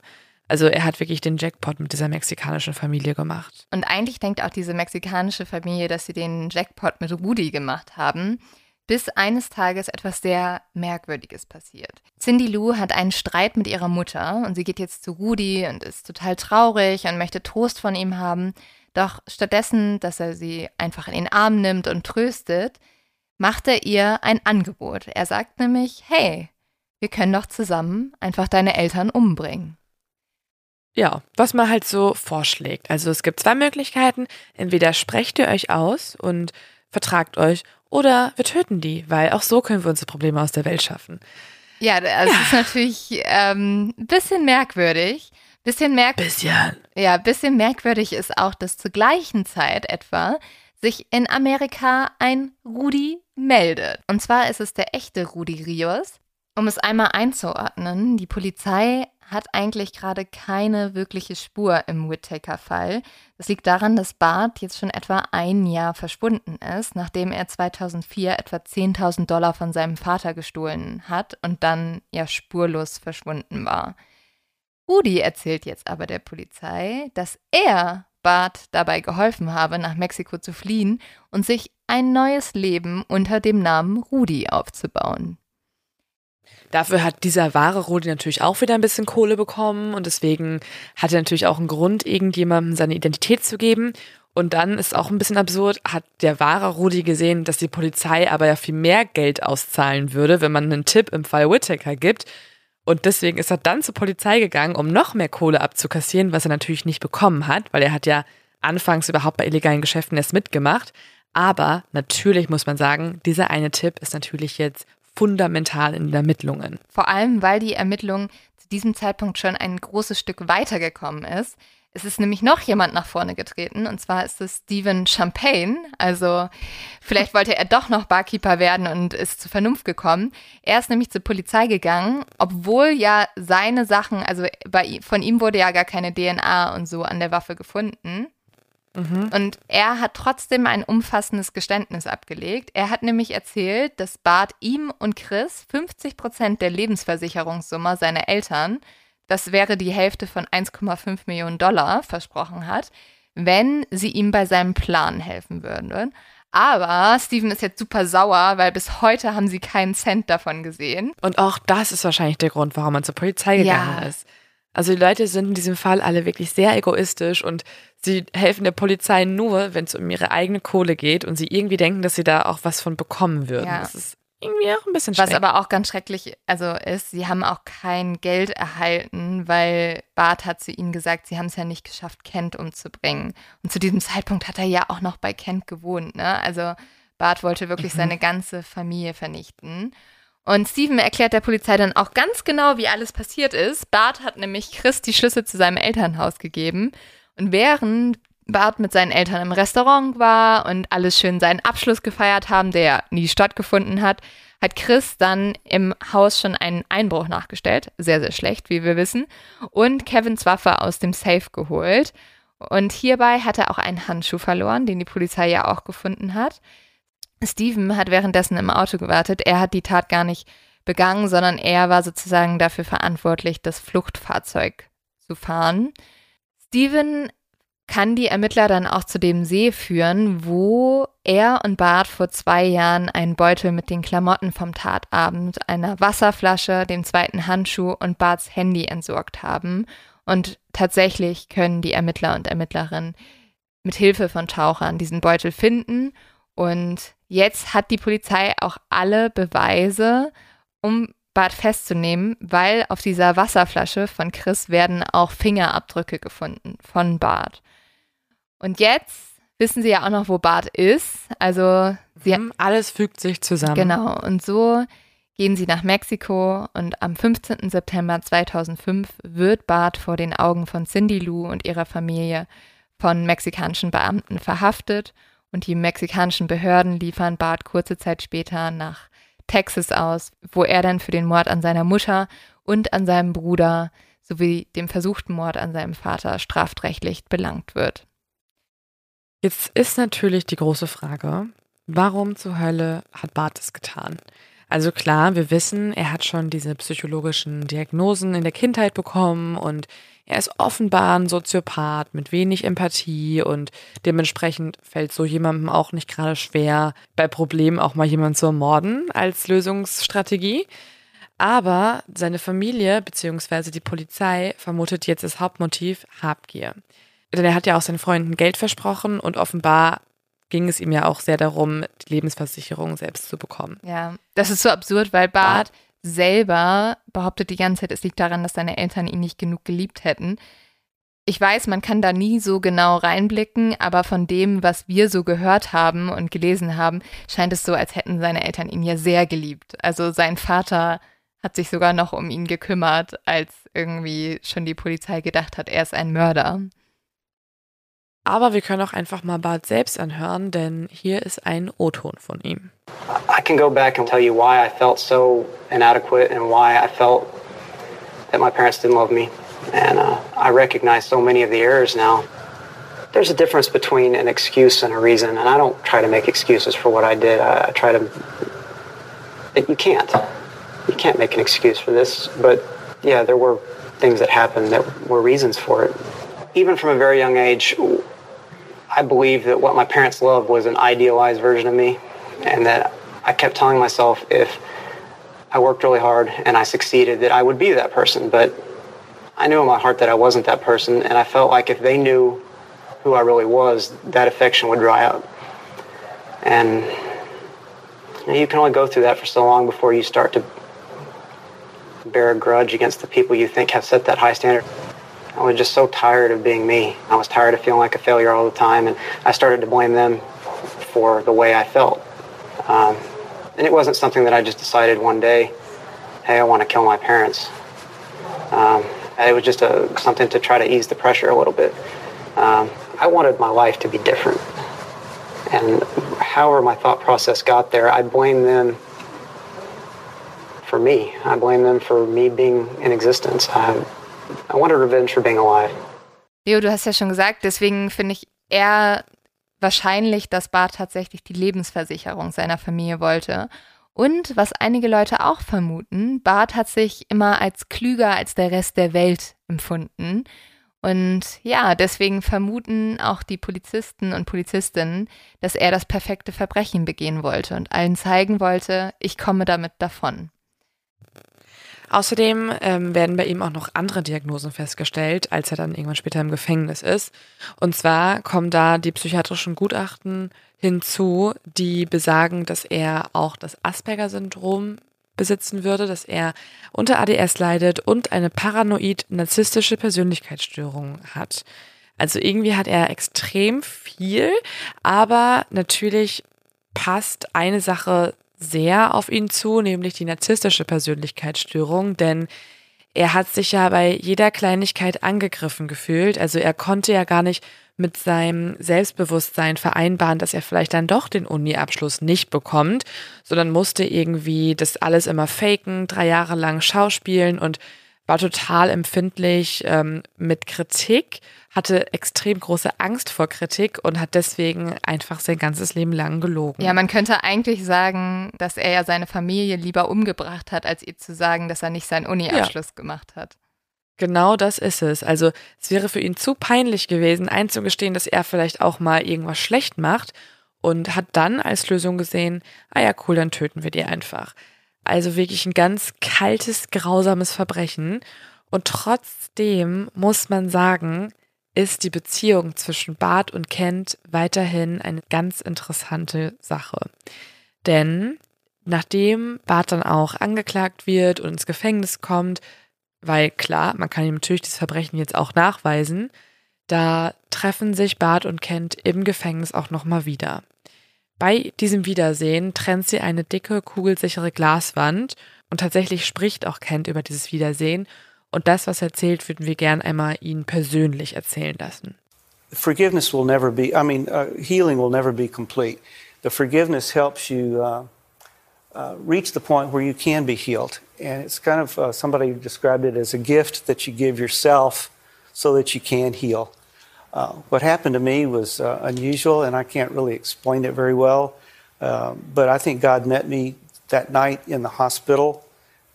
Also er hat wirklich den Jackpot mit dieser mexikanischen Familie gemacht. Und eigentlich denkt auch diese mexikanische Familie, dass sie den Jackpot mit Rudi gemacht haben, bis eines Tages etwas sehr Merkwürdiges passiert. Cindy Lou hat einen Streit mit ihrer Mutter und sie geht jetzt zu Rudi und ist total traurig und möchte Trost von ihm haben. Doch stattdessen, dass er sie einfach in den Arm nimmt und tröstet, macht er ihr ein Angebot. Er sagt nämlich, hey, wir können doch zusammen einfach deine Eltern umbringen. Ja, was man halt so vorschlägt. Also es gibt zwei Möglichkeiten. Entweder sprecht ihr euch aus und vertragt euch oder wir töten die, weil auch so können wir unsere Probleme aus der Welt schaffen. Ja, das ja. ist natürlich ähm, ein bisschen merkwürdig. Bisschen merkwürdig. Bisschen. Ja, bisschen merkwürdig ist auch, dass zur gleichen Zeit etwa sich in Amerika ein Rudi meldet. Und zwar ist es der echte Rudi Rios. Um es einmal einzuordnen, die Polizei hat eigentlich gerade keine wirkliche Spur im Whittaker-Fall. Das liegt daran, dass Bart jetzt schon etwa ein Jahr verschwunden ist, nachdem er 2004 etwa 10.000 Dollar von seinem Vater gestohlen hat und dann ja spurlos verschwunden war. Rudi erzählt jetzt aber der Polizei, dass er Bart dabei geholfen habe, nach Mexiko zu fliehen und sich ein neues Leben unter dem Namen Rudi aufzubauen. Dafür hat dieser wahre Rudi natürlich auch wieder ein bisschen Kohle bekommen und deswegen hat er natürlich auch einen Grund, irgendjemandem seine Identität zu geben. Und dann ist auch ein bisschen absurd, hat der wahre Rudi gesehen, dass die Polizei aber ja viel mehr Geld auszahlen würde, wenn man einen Tipp im Fall Whittaker gibt. Und deswegen ist er dann zur Polizei gegangen, um noch mehr Kohle abzukassieren, was er natürlich nicht bekommen hat, weil er hat ja anfangs überhaupt bei illegalen Geschäften erst mitgemacht. Aber natürlich muss man sagen, dieser eine Tipp ist natürlich jetzt fundamental in den Ermittlungen. Vor allem, weil die Ermittlung zu diesem Zeitpunkt schon ein großes Stück weitergekommen ist. Es ist nämlich noch jemand nach vorne getreten und zwar ist es Steven Champagne. Also vielleicht wollte er doch noch Barkeeper werden und ist zur Vernunft gekommen. Er ist nämlich zur Polizei gegangen, obwohl ja seine Sachen, also bei, von ihm wurde ja gar keine DNA und so an der Waffe gefunden. Mhm. Und er hat trotzdem ein umfassendes Geständnis abgelegt. Er hat nämlich erzählt, dass Bart ihm und Chris 50 Prozent der Lebensversicherungssumme seiner Eltern das wäre die Hälfte von 1,5 Millionen Dollar, versprochen hat, wenn sie ihm bei seinem Plan helfen würden. Aber Steven ist jetzt super sauer, weil bis heute haben sie keinen Cent davon gesehen. Und auch das ist wahrscheinlich der Grund, warum man zur Polizei gegangen ja. ist. Also die Leute sind in diesem Fall alle wirklich sehr egoistisch und sie helfen der Polizei nur, wenn es um ihre eigene Kohle geht und sie irgendwie denken, dass sie da auch was von bekommen würden. Ja. Das ist irgendwie auch ein bisschen schrecklich. Was aber auch ganz schrecklich also ist, sie haben auch kein Geld erhalten, weil Bart hat zu ihnen gesagt, sie haben es ja nicht geschafft, Kent umzubringen. Und zu diesem Zeitpunkt hat er ja auch noch bei Kent gewohnt, ne? Also Bart wollte wirklich mhm. seine ganze Familie vernichten. Und Steven erklärt der Polizei dann auch ganz genau, wie alles passiert ist. Bart hat nämlich Chris die Schlüssel zu seinem Elternhaus gegeben. Und während Bart mit seinen Eltern im Restaurant war und alles schön seinen Abschluss gefeiert haben, der nie stattgefunden hat, hat Chris dann im Haus schon einen Einbruch nachgestellt. Sehr, sehr schlecht, wie wir wissen. Und Kevins Waffe aus dem Safe geholt. Und hierbei hat er auch einen Handschuh verloren, den die Polizei ja auch gefunden hat. Steven hat währenddessen im Auto gewartet. Er hat die Tat gar nicht begangen, sondern er war sozusagen dafür verantwortlich, das Fluchtfahrzeug zu fahren. Steven kann die Ermittler dann auch zu dem See führen, wo er und Bart vor zwei Jahren einen Beutel mit den Klamotten vom Tatabend, einer Wasserflasche, dem zweiten Handschuh und Barts Handy entsorgt haben. Und tatsächlich können die Ermittler und Ermittlerinnen mit Hilfe von Tauchern diesen Beutel finden. Und jetzt hat die Polizei auch alle Beweise, um Bart festzunehmen, weil auf dieser Wasserflasche von Chris werden auch Fingerabdrücke gefunden von Bart. Und jetzt wissen sie ja auch noch, wo Bart ist. Also sie mhm, alles fügt sich zusammen. Genau. Und so gehen sie nach Mexiko und am 15. September 2005 wird Bart vor den Augen von Cindy Lou und ihrer Familie von mexikanischen Beamten verhaftet und die mexikanischen Behörden liefern Bart kurze Zeit später nach Texas aus, wo er dann für den Mord an seiner Mutter und an seinem Bruder sowie dem versuchten Mord an seinem Vater strafrechtlich belangt wird. Jetzt ist natürlich die große Frage, warum zur Hölle hat Bart es getan? Also klar, wir wissen, er hat schon diese psychologischen Diagnosen in der Kindheit bekommen und er ist offenbar ein Soziopath mit wenig Empathie und dementsprechend fällt so jemandem auch nicht gerade schwer, bei Problemen auch mal jemanden zu ermorden als Lösungsstrategie. Aber seine Familie bzw. die Polizei vermutet jetzt das Hauptmotiv Habgier. Denn er hat ja auch seinen Freunden Geld versprochen und offenbar ging es ihm ja auch sehr darum, die Lebensversicherung selbst zu bekommen. Ja, das ist so absurd, weil Bart ja. selber behauptet die ganze Zeit, es liegt daran, dass seine Eltern ihn nicht genug geliebt hätten. Ich weiß, man kann da nie so genau reinblicken, aber von dem, was wir so gehört haben und gelesen haben, scheint es so, als hätten seine Eltern ihn ja sehr geliebt. Also sein Vater hat sich sogar noch um ihn gekümmert, als irgendwie schon die Polizei gedacht hat, er ist ein Mörder. Aber wir können auch einfach mal Bart selbst anhören, denn hier ist ein O-Ton von ihm. I can go back and tell you why I felt so inadequate and why I felt that my parents didn't love me. And uh, I recognize so many of the errors now. There's a difference between an excuse and a reason, and I don't try to make excuses for what I did. I, I try to. You can't. You can't make an excuse for this. But yeah, there were things that happened that were reasons for it. Even from a very young age, I believe that what my parents loved was an idealized version of me, and that I kept telling myself if I worked really hard and I succeeded, that I would be that person. But I knew in my heart that I wasn't that person, and I felt like if they knew who I really was, that affection would dry up. And you, know, you can only go through that for so long before you start to bear a grudge against the people you think have set that high standard. I was just so tired of being me. I was tired of feeling like a failure all the time, and I started to blame them for the way I felt. Um, and it wasn't something that I just decided one day, hey, I want to kill my parents. Um, It was just a, something to try to ease the pressure a little bit. Um, I wanted my life to be different. And however my thought process got there, I blame them for me. I blame them for me being in existence. I, I wanted revenge for being alive. Leo, du hast ja schon gesagt, deswegen finde ich eher wahrscheinlich, dass Bart tatsächlich die Lebensversicherung seiner Familie wollte. Und was einige Leute auch vermuten, Bart hat sich immer als klüger als der Rest der Welt empfunden. Und ja, deswegen vermuten auch die Polizisten und Polizistinnen, dass er das perfekte Verbrechen begehen wollte und allen zeigen wollte, ich komme damit davon. Außerdem ähm, werden bei ihm auch noch andere Diagnosen festgestellt, als er dann irgendwann später im Gefängnis ist. Und zwar kommen da die psychiatrischen Gutachten hinzu, die besagen, dass er auch das Asperger-Syndrom besitzen würde, dass er unter ADS leidet und eine paranoid-narzisstische Persönlichkeitsstörung hat. Also irgendwie hat er extrem viel, aber natürlich passt eine Sache sehr auf ihn zu, nämlich die narzisstische Persönlichkeitsstörung, denn er hat sich ja bei jeder Kleinigkeit angegriffen gefühlt. Also er konnte ja gar nicht mit seinem Selbstbewusstsein vereinbaren, dass er vielleicht dann doch den Uni-Abschluss nicht bekommt, sondern musste irgendwie das alles immer faken, drei Jahre lang schauspielen und war total empfindlich ähm, mit Kritik, hatte extrem große Angst vor Kritik und hat deswegen einfach sein ganzes Leben lang gelogen. Ja, man könnte eigentlich sagen, dass er ja seine Familie lieber umgebracht hat, als ihr zu sagen, dass er nicht seinen Uni-Abschluss ja. gemacht hat. Genau das ist es. Also es wäre für ihn zu peinlich gewesen, einzugestehen, dass er vielleicht auch mal irgendwas schlecht macht und hat dann als Lösung gesehen, ah ja, cool, dann töten wir die einfach. Also wirklich ein ganz kaltes, grausames Verbrechen. Und trotzdem muss man sagen, ist die Beziehung zwischen Bart und Kent weiterhin eine ganz interessante Sache. Denn nachdem Bart dann auch angeklagt wird und ins Gefängnis kommt, weil klar, man kann ihm natürlich das Verbrechen jetzt auch nachweisen, da treffen sich Bart und Kent im Gefängnis auch nochmal wieder. Bei diesem Wiedersehen trennt sie eine dicke, kugelsichere Glaswand und tatsächlich spricht auch Kent über dieses Wiedersehen und das, was er erzählt, würden wir gern einmal ihn persönlich erzählen lassen. Forgiveness will never be, I mean, uh, healing will never be complete. The forgiveness helps you uh, uh, reach the point where you can be healed. And it's kind of, uh, somebody described it as a gift that you give yourself so that you can heal. Uh, what happened to me was uh, unusual, and I can't really explain it very well. Uh, but I think God met me that night in the hospital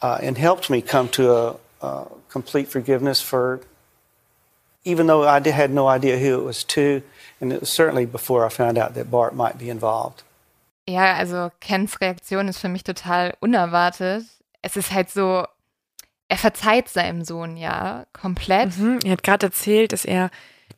uh, and helped me come to a, a, complete forgiveness for, even though I had no idea who it was to, and it was certainly before I found out that Bart might be involved. Ja, also Kens Reaktion ist für mich total unerwartet. Es ist halt so, er verzeiht seinem Sohn ja komplett. Mhm, er hat gerade erzählt, dass er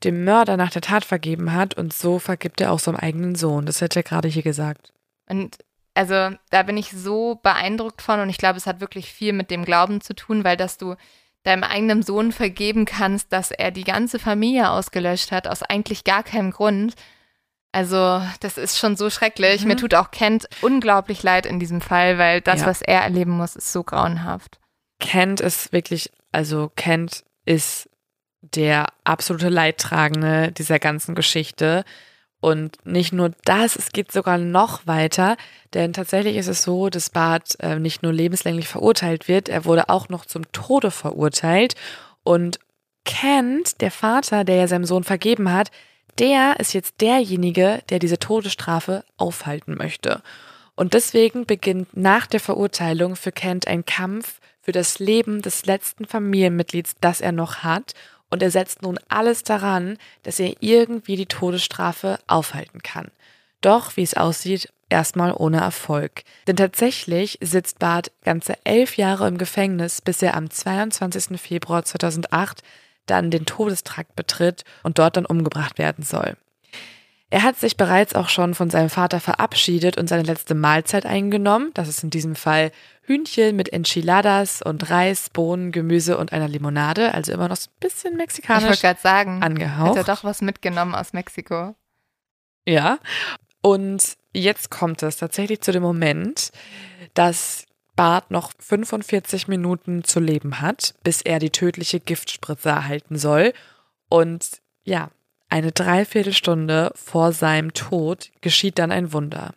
dem Mörder nach der Tat vergeben hat und so vergibt er auch seinem eigenen Sohn. Das hat er gerade hier gesagt. Und also da bin ich so beeindruckt von und ich glaube, es hat wirklich viel mit dem Glauben zu tun, weil dass du deinem eigenen Sohn vergeben kannst, dass er die ganze Familie ausgelöscht hat, aus eigentlich gar keinem Grund. Also, das ist schon so schrecklich. Mhm. Mir tut auch Kent unglaublich leid in diesem Fall, weil das, ja. was er erleben muss, ist so grauenhaft. Kent ist wirklich, also Kent ist der absolute Leidtragende dieser ganzen Geschichte. Und nicht nur das, es geht sogar noch weiter, denn tatsächlich ist es so, dass Bart äh, nicht nur lebenslänglich verurteilt wird, er wurde auch noch zum Tode verurteilt. Und Kent, der Vater, der ja seinem Sohn vergeben hat, der ist jetzt derjenige, der diese Todesstrafe aufhalten möchte. Und deswegen beginnt nach der Verurteilung für Kent ein Kampf für das Leben des letzten Familienmitglieds, das er noch hat und er setzt nun alles daran, dass er irgendwie die Todesstrafe aufhalten kann. Doch, wie es aussieht, erstmal ohne Erfolg. Denn tatsächlich sitzt Bart ganze elf Jahre im Gefängnis, bis er am 22. Februar 2008 dann den Todestrakt betritt und dort dann umgebracht werden soll. Er hat sich bereits auch schon von seinem Vater verabschiedet und seine letzte Mahlzeit eingenommen. Das ist in diesem Fall Hühnchen mit Enchiladas und Reis, Bohnen, Gemüse und einer Limonade. Also immer noch so ein bisschen mexikanisch. Ich wollte gerade sagen, angehaucht. hat er doch was mitgenommen aus Mexiko. Ja. Und jetzt kommt es tatsächlich zu dem Moment, dass Bart noch 45 Minuten zu leben hat, bis er die tödliche Giftspritze erhalten soll. Und ja, eine Dreiviertelstunde vor seinem Tod geschieht dann ein Wunder.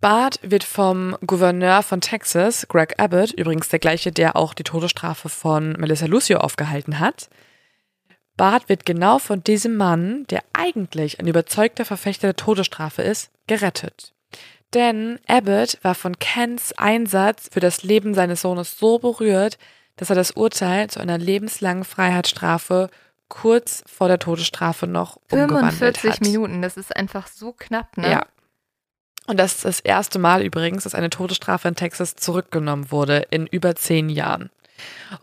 Bart wird vom Gouverneur von Texas, Greg Abbott, übrigens der gleiche, der auch die Todesstrafe von Melissa Lucio aufgehalten hat. Bart wird genau von diesem Mann, der eigentlich ein überzeugter Verfechter der Todesstrafe ist, gerettet. Denn Abbott war von Kens Einsatz für das Leben seines Sohnes so berührt, dass er das Urteil zu einer lebenslangen Freiheitsstrafe kurz vor der Todesstrafe noch umgewandelt 45 hat. Minuten, das ist einfach so knapp, ne? Ja. Und das ist das erste Mal übrigens, dass eine Todesstrafe in Texas zurückgenommen wurde in über zehn Jahren.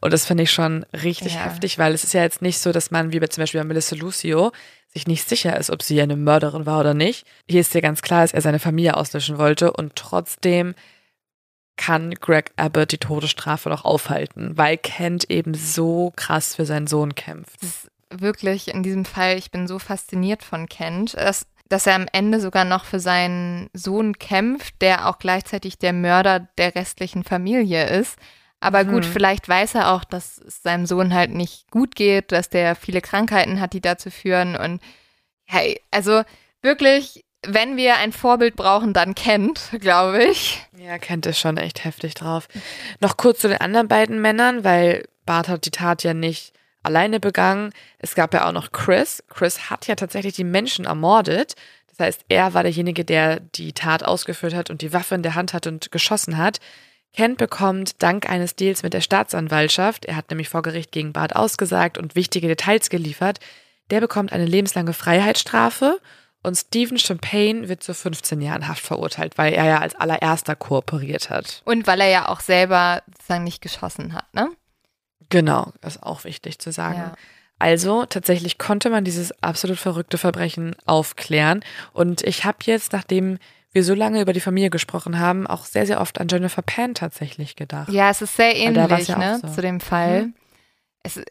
Und das finde ich schon richtig Ja. heftig, weil es ist ja jetzt nicht so, dass man, wie bei zum Beispiel bei Melissa Lucio, sich nicht sicher ist, ob sie eine Mörderin war oder nicht. Hier ist ja ganz klar, dass er seine Familie auslöschen wollte und trotzdem kann Greg Abbott die Todesstrafe noch aufhalten, weil Kent eben so krass für seinen Sohn kämpft. Das ist wirklich in diesem Fall, ich bin so fasziniert von Kent, dass, dass er am Ende sogar noch für seinen Sohn kämpft, der auch gleichzeitig der Mörder der restlichen Familie ist. Aber gut, Mhm. vielleicht weiß er auch, dass es seinem Sohn halt nicht gut geht, dass der viele Krankheiten hat, die dazu führen. Und hey, also wirklich, wenn wir ein Vorbild brauchen, dann Kent, glaube ich. Ja, Kent ist schon echt heftig drauf. Noch kurz zu den anderen beiden Männern, weil Bart hat die Tat ja nicht alleine begangen. Es gab ja auch noch Chris. Chris hat ja tatsächlich die Menschen ermordet. Das heißt, er war derjenige, der die Tat ausgeführt hat und die Waffe in der Hand hat und geschossen hat. Kent bekommt dank eines Deals mit der Staatsanwaltschaft, er hat nämlich vor Gericht gegen Bart ausgesagt und wichtige Details geliefert, der bekommt eine lebenslange Freiheitsstrafe und Stephen Champagne wird zu 15 Jahren Haft verurteilt, weil er ja als allererster kooperiert hat. Und weil er ja auch selber sozusagen nicht geschossen hat, ne? Genau, das ist auch wichtig zu sagen. Ja. Also tatsächlich konnte man dieses absolut verrückte Verbrechen aufklären. Und ich habe jetzt, nachdem wir so lange über die Familie gesprochen haben, auch sehr, sehr oft an Jennifer Pan tatsächlich gedacht. Ja, es ist sehr ähnlich, ja ne, so. zu dem Fall. Mhm. Es,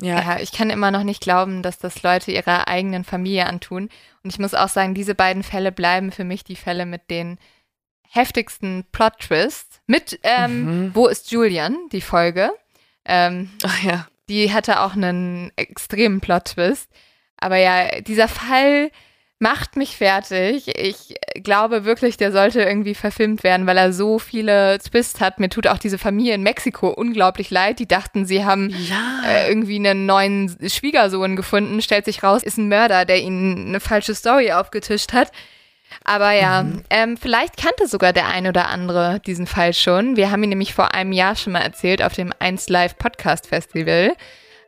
Ja, ja, ich kann immer noch nicht glauben, dass das Leute ihrer eigenen Familie antun. Und ich muss auch sagen, diese beiden Fälle bleiben für mich die Fälle mit den heftigsten Plot-Twists. Mit ähm, Mhm. Wo ist Julian, die Folge. Ähm, Ach ja. die hatte auch einen extremen Plot-Twist. Aber ja, dieser Fall macht mich fertig. Ich glaube wirklich, der sollte irgendwie verfilmt werden, weil er so viele Twists hat. Mir tut auch diese Familie in Mexiko unglaublich leid. Die dachten, sie haben Ja. äh, irgendwie einen neuen Schwiegersohn gefunden. Stellt sich raus, ist ein Mörder, der ihnen eine falsche Story aufgetischt hat. Aber ja, ähm, vielleicht kannte sogar der ein oder andere diesen Fall schon. Wir haben ihn nämlich vor einem Jahr schon mal erzählt auf dem 1 Live Podcast Festival.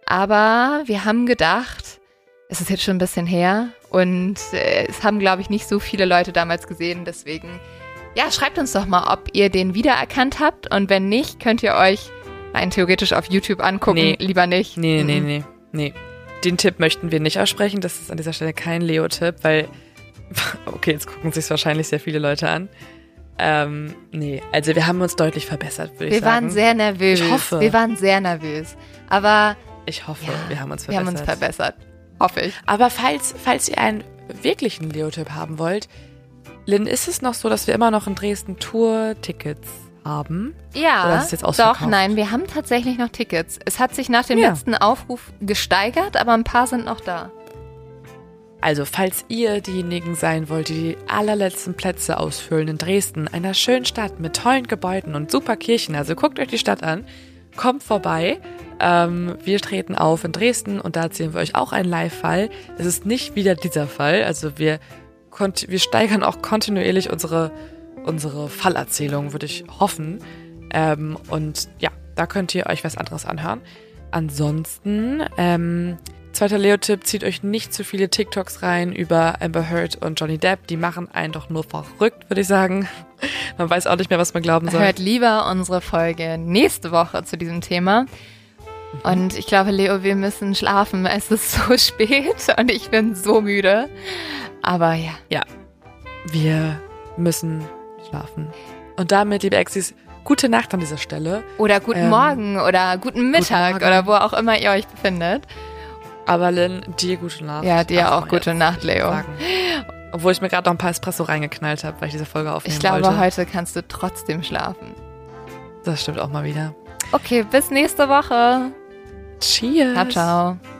Aber wir haben gedacht, es ist jetzt schon ein bisschen her und äh, es haben, glaube ich, nicht so viele Leute damals gesehen. Deswegen, ja, schreibt uns doch mal, ob ihr den wiedererkannt habt. Und wenn nicht, könnt ihr euch rein theoretisch auf YouTube angucken. Nee. Lieber nicht. Nee, nee, Mhm. nee, nee. Den Tipp möchten wir nicht aussprechen. Das ist an dieser Stelle kein Leo-Tipp, weil, [LAUGHS] okay, jetzt gucken sich wahrscheinlich sehr viele Leute an. Ähm, nee, also wir haben uns deutlich verbessert, würde ich Wir sagen. waren sehr nervös. Ich hoffe. Wir waren sehr nervös. Aber ich hoffe, ja, wir haben uns wir verbessert. haben uns verbessert. Hoffe ich. Aber falls, falls ihr einen wirklichen Leo-Tipp haben wollt, Lynn, ist es noch so, dass wir immer noch in Dresden Tour-Tickets haben? Ja, Oder ist es jetzt doch, ausverkauft? nein, wir haben tatsächlich noch Tickets. Es hat sich nach dem Ja. letzten Aufruf gesteigert, aber ein paar sind noch da. Also, falls ihr diejenigen sein wollt, die die allerletzten Plätze ausfüllen in Dresden, einer schönen Stadt mit tollen Gebäuden und super Kirchen, also guckt euch die Stadt an, kommt vorbei. Ähm, wir treten auf in Dresden und da erzählen wir euch auch einen Live-Fall. Es ist nicht wieder dieser Fall, also wir, wir steigern auch kontinuierlich unsere, unsere Fallerzählung, würde ich hoffen. Ähm, und ja, da könnt ihr euch was anderes anhören. Ansonsten, ähm, zweiter Leo-Tipp, zieht euch nicht zu viele TikToks rein über Amber Heard und Johnny Depp. Die machen einen doch nur verrückt, würde ich sagen. [LAUGHS] Man weiß auch nicht mehr, was man glauben soll. Hört lieber unsere Folge nächste Woche zu diesem Thema. Und ich glaube, Leo, wir müssen schlafen. Es ist so [LAUGHS] spät und ich bin so müde. Aber ja, Ja, wir müssen schlafen. Und damit, liebe Exis, gute Nacht an dieser Stelle. oder guten Ähm, Morgen oder guten Mittag Morgen. oder wo auch immer ihr euch befindet. Aber Lynn, dir gute Nacht. Ja, dir auch gute Nacht, Leo. Sagen. Obwohl ich mir gerade noch ein paar Espresso reingeknallt habe, weil ich diese Folge aufnehmen Ich glaube, wollte. heute kannst du trotzdem schlafen. Das stimmt auch mal wieder. Okay, bis nächste Woche. Cheers. Ciao, ciao.